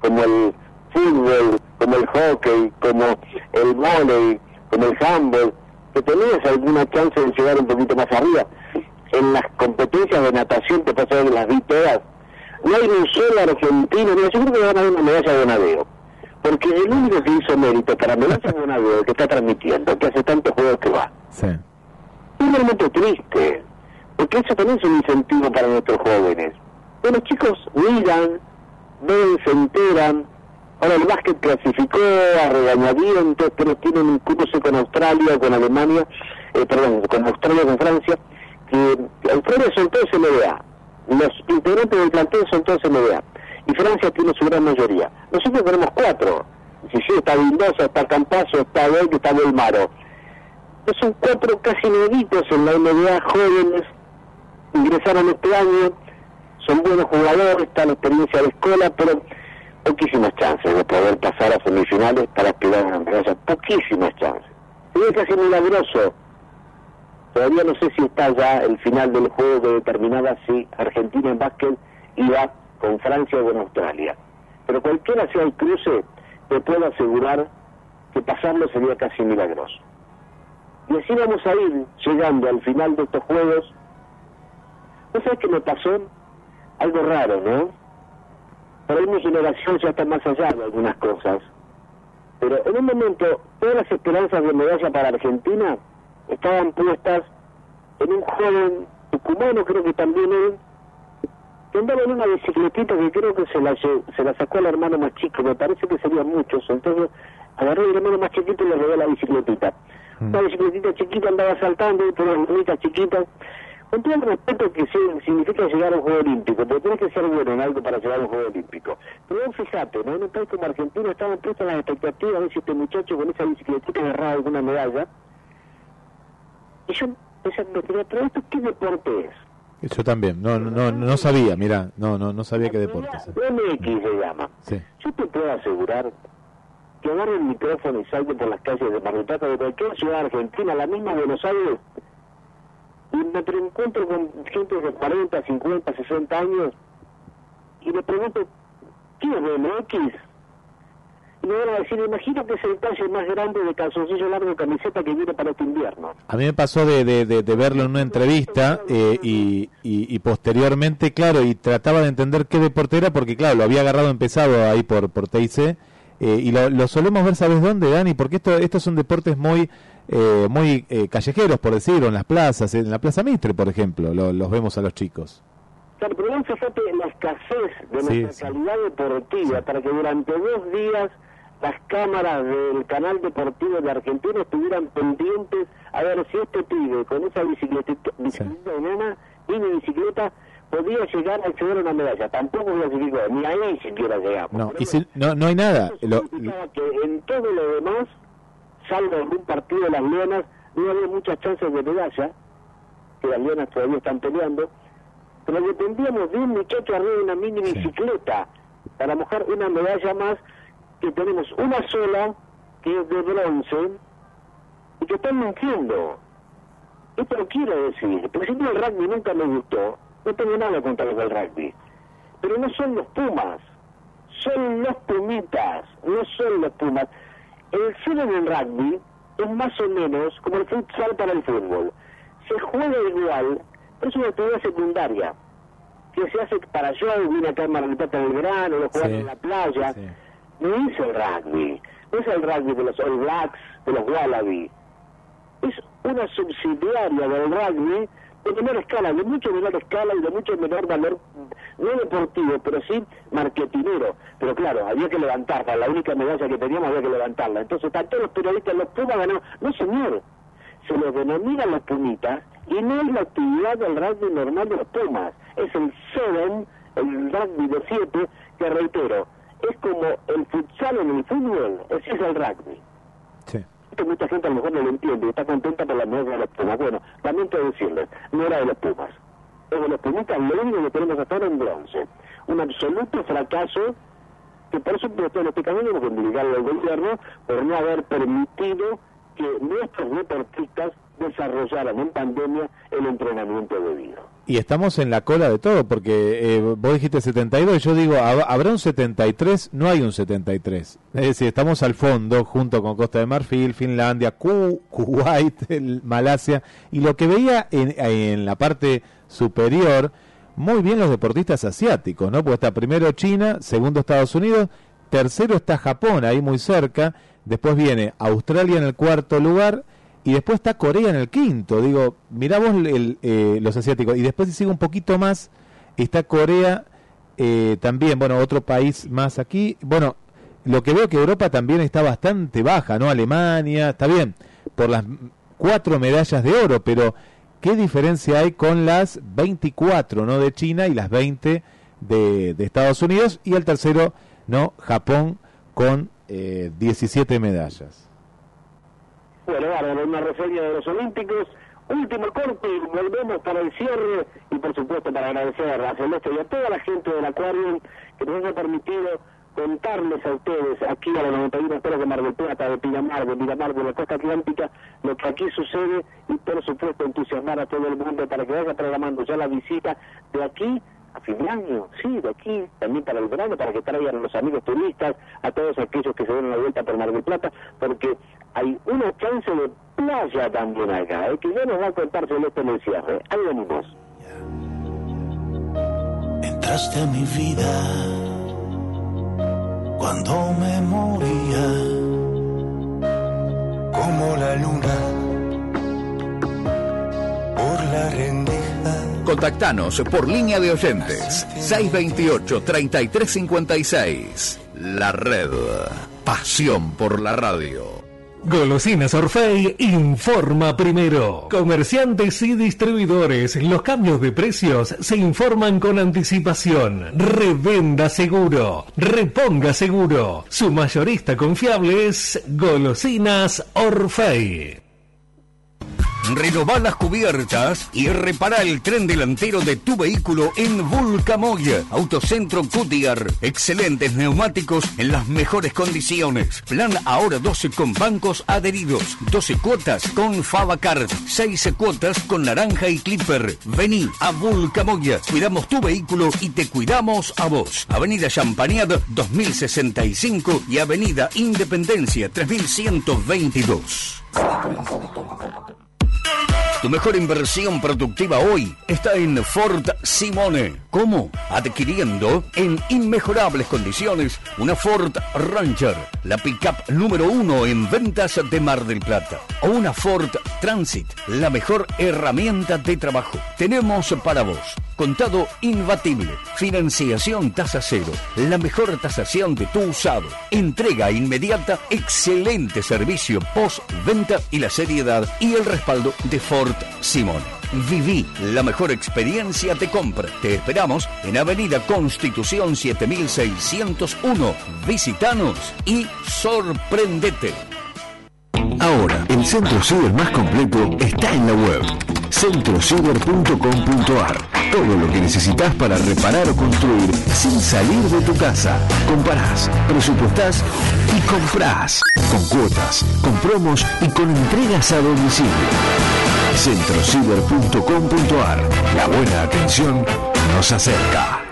como el fútbol, como el hockey, como el volei, como el handball, que tenías alguna chance de llegar un poquito más arriba. En las competencias de natación, te pasó que las vi todas, no hay un solo argentino, mira, yo creo que van a dar una medalla de Bonadeo. Porque el único que hizo mérito para medalla de Bonadeo, que está transmitiendo, que hace tantos juegos que va, Sí. es realmente triste, porque eso también es un incentivo para nuestros jóvenes. Que los chicos miran, ven, se enteran. Ahora el básquet clasificó a regañadientes, pero tienen un cruce con Australia, con Alemania, eh, perdón, con Australia, con Francia, que Australia son todos NBA. Los integrantes del plantel son todos NBA. Y Francia tiene su gran mayoría. Nosotros tenemos cuatro. Si sí, está Vildosa, está Campazo, está Bel, está Belmaro son cuatro casi nuevitos en la NBA, jóvenes, ingresaron este año, son buenos jugadores, está la experiencia de escuela, pero poquísimas chances de poder pasar a semifinales para aspirar a una medalla, poquísimas chances. Sería casi milagroso. Todavía no sé si está ya el final del juego que determinaba si Argentina en básquet iba con Francia o con Australia. Pero cualquiera sea el cruce, te puedo asegurar que pasarlo sería casi milagroso. Y así vamos a ir llegando al final de estos juegos. ¿No sabes qué me pasó? Algo raro, ¿no? Por ahí mi generación ya está más allá de algunas cosas. Pero en un momento, todas las esperanzas de medalla para Argentina estaban puestas en un joven tucumano, creo que también él, que andaba en una bicicletita que creo que se la, se la sacó al hermano más chico, me parece que serían muchos. Entonces agarró al hermano más chiquito y le regaló la bicicletita. Una bicicletita chiquita andaba saltando por unas bonitas chiquitas. Con todo el respeto que significa llegar a un juego olímpico, porque tienes que ser bueno en algo para llegar a un juego olímpico. Pero vos fíjate, ¿no? en un país como Argentina estaban puestas las expectativas de si este muchacho con esa bicicletita agarraba alguna medalla. Y yo empecé a investigar, pero esto qué deporte es? Yo también, no, no, no, no sabía, mira, no, no, no sabía qué deporte es. MX se llama. Sí. Yo te puedo asegurar que agarre el micrófono y salte por las calles de Mar del Plata de cualquier ciudad argentina, la misma Buenos Aires, y me encuentro con gente de 40, 50, 60 años y le pregunto, ¿qué es BMX? Y me van a decir, imagino que es el talle más grande de calzoncillo largo camiseta que viene para este invierno. A mí me pasó de, de, de- de verlo en una entrevista eh, y, y, y posteriormente, claro, y trataba de entender qué deporte era porque, claro, lo había agarrado empezado ahí por, por TIC eh, y lo, lo solemos ver, ¿sabes dónde, Dani? Porque esto, estos son deportes muy eh, muy eh, callejeros, por decirlo, en las plazas, en la Plaza Mitre, por ejemplo, lo- los vemos a los chicos. Claro, pero vos fíjate en la escasez de Sí, nuestra calidad deportiva para que durante dos días las cámaras del canal deportivo de Argentina estuvieran pendientes a ver si este pibe con esa bicicleta, bicicleta de nena, mini bicicleta, podía llegar a acceder a una medalla. Tampoco clasificó, ni ahí siquiera llegamos. No, y si, no, no hay nada. Lo- Significaba que en todo lo demás, salvo algún partido de las Leonas, no había muchas chances de medalla, que las Leonas todavía están peleando, pero dependíamos de un muchacho arriba de una mini bicicleta para mojar una medalla más que tenemos una sola, que es de bronce, y que están mintiendo. Esto lo quiero decir, porque si no el rugby nunca me gustó, no tengo nada contra los del rugby, pero no son los Pumas, son los Pumitas, no son los Pumas. El fútbol en el rugby es más o menos como el futsal para el fútbol. Se juega igual, pero es una actividad secundaria que se hace para yo, vine acá en Mar del Plata en el verano, lo juegan Sí, en la playa. No es el rugby, no es el rugby de los All Blacks, de los Wallaby. es una subsidiaria del rugby de menor escala, de mucho menor escala y de mucho menor valor, no deportivo, pero sí marketinero. Pero claro, había que levantarla, la única medalla que teníamos había que levantarla. Entonces, tanto los periodistas, los Pumas ganaron. No, señor, se los denomina las Pumitas y no es la actividad del rugby normal de los Pumas, es el 7, el rugby de 7, que reitero, es como el futsal en el fútbol, ese es el rugby. Que mucha gente a lo mejor no lo entiende y está contenta por la medalla de los Pumas. Bueno, lamento decirles, no era de los Pumas. Es de los Pumitas lo único que tenemos hasta ahora en bronce. Un absoluto fracaso que por supuesto caso tenemos que obligarle al gobierno por no haber permitido que nuestros deportistas desarrollaran en pandemia el entrenamiento debido. Y estamos en la cola de todo, porque eh, vos dijiste 72, yo digo, hab- habrá un 73, no hay un 73. Es decir, estamos al fondo, junto con Costa de Marfil, Finlandia, Ku- Kuwait, Malasia, y lo que veía en, en la parte superior, muy bien los deportistas asiáticos, ¿no? Pues está primero China, segundo Estados Unidos, tercero está Japón, ahí muy cerca, después viene Australia en el cuarto lugar, y después está Corea en el quinto. Digo, mirá vos el- eh, los asiáticos. Y después si sigue un poquito más, está Corea eh, también, bueno, otro país más aquí. Bueno, lo que veo que Europa también está bastante baja, ¿no? Alemania, está bien, por las cuatro medallas de oro, pero ¿qué diferencia hay con las 24, ¿no? De China y las 20 de, de Estados Unidos? Y el tercero, ¿no? Japón con eh, 17 medallas. Bueno, bárbaro, una reseña de los Olímpicos. Último corte volvemos para el cierre y por supuesto para agradecer a Celeste y a toda la gente del Aquarium que nos haya permitido contarles a ustedes aquí a los 91 espero de Mar del Plata, de Pinamar, de Miramar, de la costa atlántica, lo que aquí sucede y por supuesto entusiasmar a todo el mundo para que vaya programando ya la visita de aquí a fin de año, sí, de aquí, también para el verano, para que traigan a los amigos turistas, a todos aquellos que se den la vuelta por Mar del Plata, porque hay una chance de playa también acá, ¿eh? que ya nos va a contar Celeste en el cierre. Ahí venimos. Entraste a mi vida cuando me moría, como la luna por la rendija. Contactanos por línea de oyentes 628-3356. La red. Pasión por la radio. Golosinas Orfei informa primero. Comerciantes y distribuidores, los cambios de precios se informan con anticipación. Revenda seguro, reponga seguro. Su mayorista confiable es Golosinas Orfei. Renová las cubiertas y repara el tren delantero de tu vehículo en Vulcamoya. Autocentro Goodyear. Excelentes neumáticos en las mejores condiciones. Plan ahora 12 con bancos adheridos. 12 cuotas con Favacard. 6 cuotas con naranja y clipper. Vení a Vulcamoya. Cuidamos tu vehículo y te cuidamos a vos. Avenida Champagnat 2065 y Avenida Independencia 3122. Tu mejor inversión productiva hoy está en Ford Simone. ¿Cómo? Adquiriendo en inmejorables condiciones una Ford Ranger, la pickup número uno en ventas de Mar del Plata. O una Ford Transit, la mejor herramienta de trabajo. Tenemos para vos contado imbatible, financiación tasa cero, la mejor tasación de tu usado, entrega inmediata, excelente servicio post-venta y la seriedad y el respaldo de Ford Simón. Viví la mejor experiencia de compra. Te esperamos en Avenida Constitución 7601. Visitanos y sorprendete. Ahora, el centro ciber más completo está en la web centrociber.com.ar. Todo lo que necesitas para reparar o construir sin salir de tu casa. Comparás, presupuestás y comprás. Con cuotas, con promos y con entregas a domicilio. centrociber.com.ar. La buena atención nos acerca.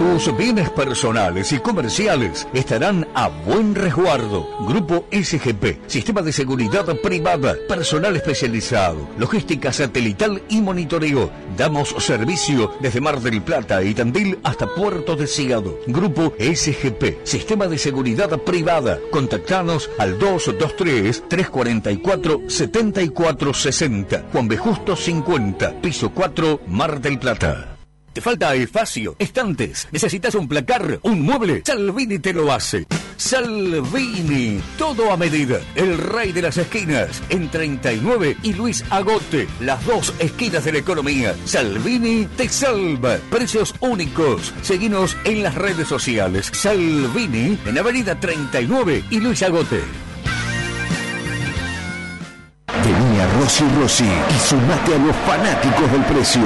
Tus bienes personales y comerciales estarán a buen resguardo. Grupo SGP, Sistema de Seguridad Privada, personal especializado, logística satelital y monitoreo. Damos servicio desde Mar del Plata y Tandil hasta Puerto Deseado. Grupo SGP, Sistema de Seguridad Privada. Contactanos al 223-344-7460. Juan B. Justo 50, piso 4, Mar del Plata. ¿Te falta espacio? ¿Estantes? ¿Necesitas un placar? ¿Un mueble? Salvini te lo hace. Salvini. Todo a medida. El rey de las esquinas. En 39 y Luis Agote. Las dos esquinas de la economía. Salvini te salva. Precios únicos. Seguinos en las redes sociales. Salvini en Avenida 39 y Luis Agote. Vení a Rossi Rossi y sumate a los fanáticos del precio.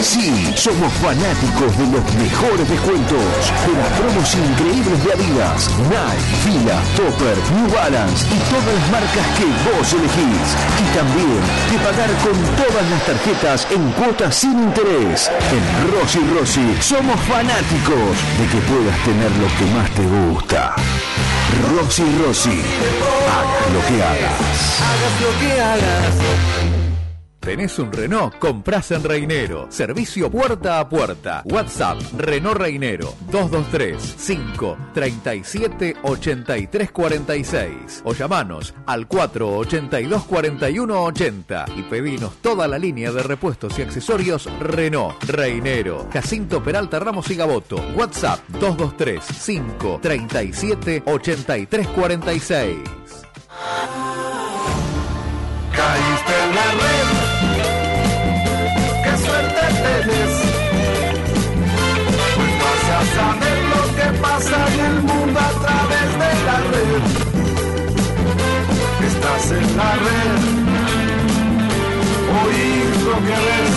Sí, somos fanáticos de los mejores descuentos, de las promos increíbles de Adidas, Nike, Fila, Topper, New Balance y todas las marcas que vos elegís. Y también de pagar con todas las tarjetas en cuotas sin interés. En Rossi Rossi somos fanáticos de que puedas tener lo que más te gusta. Rossi Rossi, hagas lo que hagas. Hagas lo que hagas. ¿Tenés un Renault? Comprás en Reinero. Servicio puerta a puerta. WhatsApp Renault Reinero 223 5 37 83 46 o llamanos al 482 41 80 y pedinos toda la línea de repuestos y accesorios Renault Reinero. Jacinto Peralta Ramos y Gaboto. WhatsApp 223 5 37 83 46. Estás en la red. Oír lo que ves.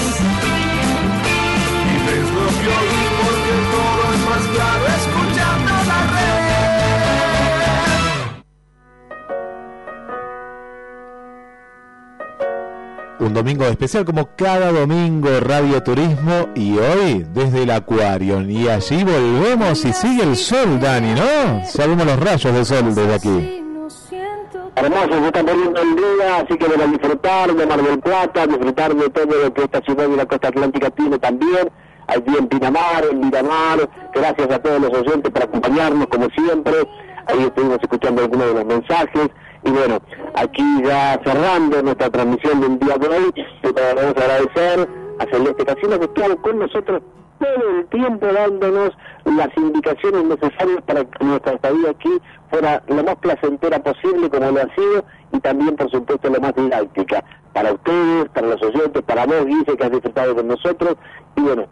Y ves lo que oís porque todo es más claro escuchando la red. Un domingo especial como cada domingo Radio Turismo y hoy desde el Acuario. Y allí volvemos y sigue el sol, Dani, ¿no? Ya vemos los rayos de sol desde aquí. Hermoso, se está poniendo el día, así que van a disfrutar de Mar del Plata, disfrutar de todo lo que esta ciudad de la costa atlántica tiene también. Allí en Pinamar, en Miramar, gracias a todos los oyentes por acompañarnos como siempre. Ahí estuvimos escuchando algunos de los mensajes. Y bueno, aquí ya cerrando nuestra transmisión del día de hoy, le queremos agradecer a Celeste Casino que estuvo con nosotros todo el tiempo dándonos las indicaciones necesarias para que nuestra estadía aquí fuera lo más placentera posible como lo ha sido y también por supuesto lo más didáctica para ustedes, para los oyentes, para vos Guille que has disfrutado con nosotros y bueno,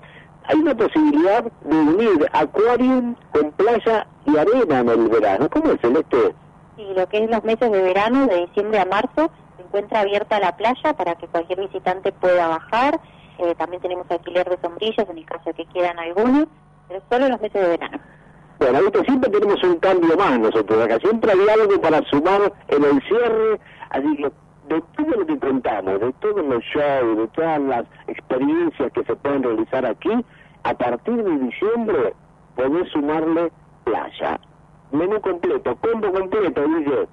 hay una posibilidad de unir acuarium con playa y arena en el verano. ¿Cómo es Celeste? Sí, lo que es los meses de verano, de diciembre a marzo, se encuentra abierta la playa para que cualquier visitante pueda bajar. Eh, también tenemos alquiler de sombrillas en el caso que quieran algunos, pero solo los meses de verano. Bueno, viste, siempre tenemos un cambio más nosotros acá, siempre hay algo para sumar en el cierre, así que de todo lo que contamos, de todos los shows, de todas las experiencias que se pueden realizar aquí, a partir de diciembre podés sumarle playa. Menú completo, combo completo, dice.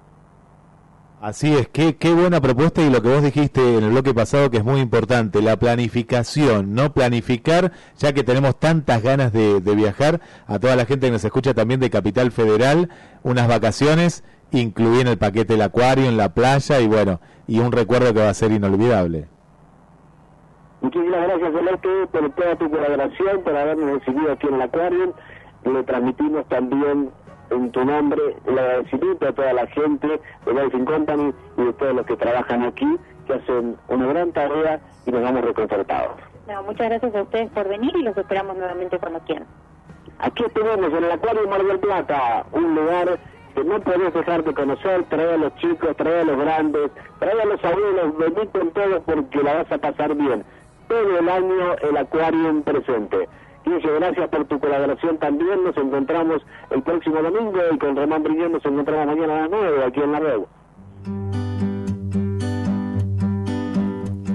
Así es, qué, qué buena propuesta y lo que vos dijiste en el bloque pasado que es muy importante, la planificación, no planificar, ya que tenemos tantas ganas de, viajar, a toda la gente que nos escucha también de Capital Federal, unas vacaciones, incluí en el paquete el acuario, en la playa y bueno, y un recuerdo que va a ser inolvidable. Muchísimas gracias, Celeste, por toda tu colaboración, por habernos recibido aquí en el Acuario. Le transmitimos también en tu nombre el agradecimiento a toda la gente de Dolphin Company y de todos los que trabajan aquí, que hacen una gran tarea y nos vamos reconfortados. No, muchas gracias a ustedes por venir y los esperamos nuevamente cuando quieran. Aquí estuvimos en el Acuario Mar del Plata, un lugar que no podés dejar de conocer, trae a los chicos, trae a los grandes, trae a los abuelos, vení con todos porque la vas a pasar bien. Todo el año el Acuario presente. Guille, gracias por tu colaboración también. Nos encontramos el próximo domingo y con Román Brillón nos encontramos mañana a las 9 aquí en la red.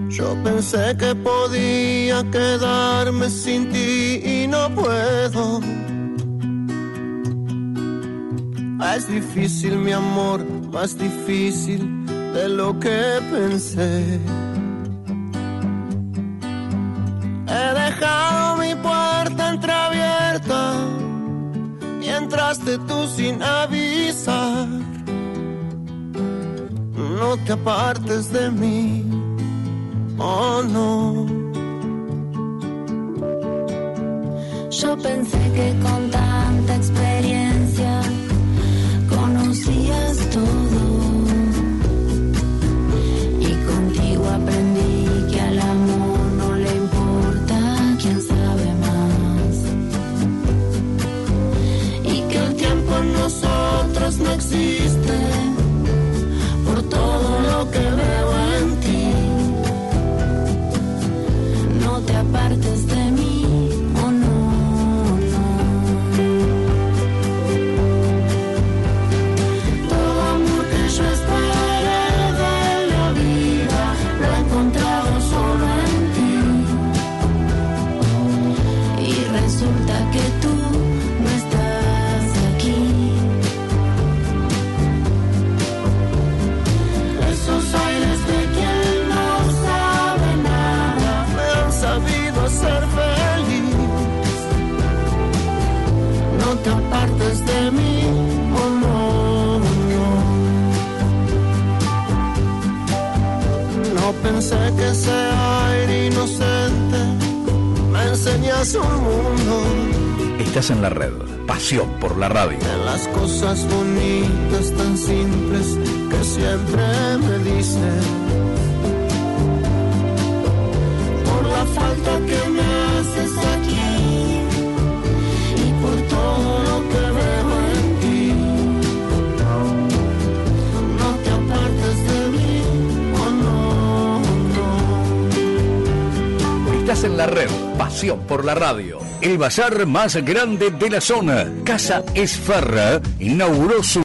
Yo pensé que podía quedarme sin ti y no puedo. Es difícil, mi amor, más difícil de lo que pensé. He dejado entraste tú sin avisar. No te apartes de mí, oh no. Yo pensé que con tanta experiencia conocías todo. Existe pensé que ese aire inocente me enseñas un mundo. Estás en la red. Pasión por la radio. En las cosas bonitas tan simples que siempre me dices. por la falta que en la red. Pasión por la radio. El bazar más grande de la zona, Casa Esfarra, inauguró su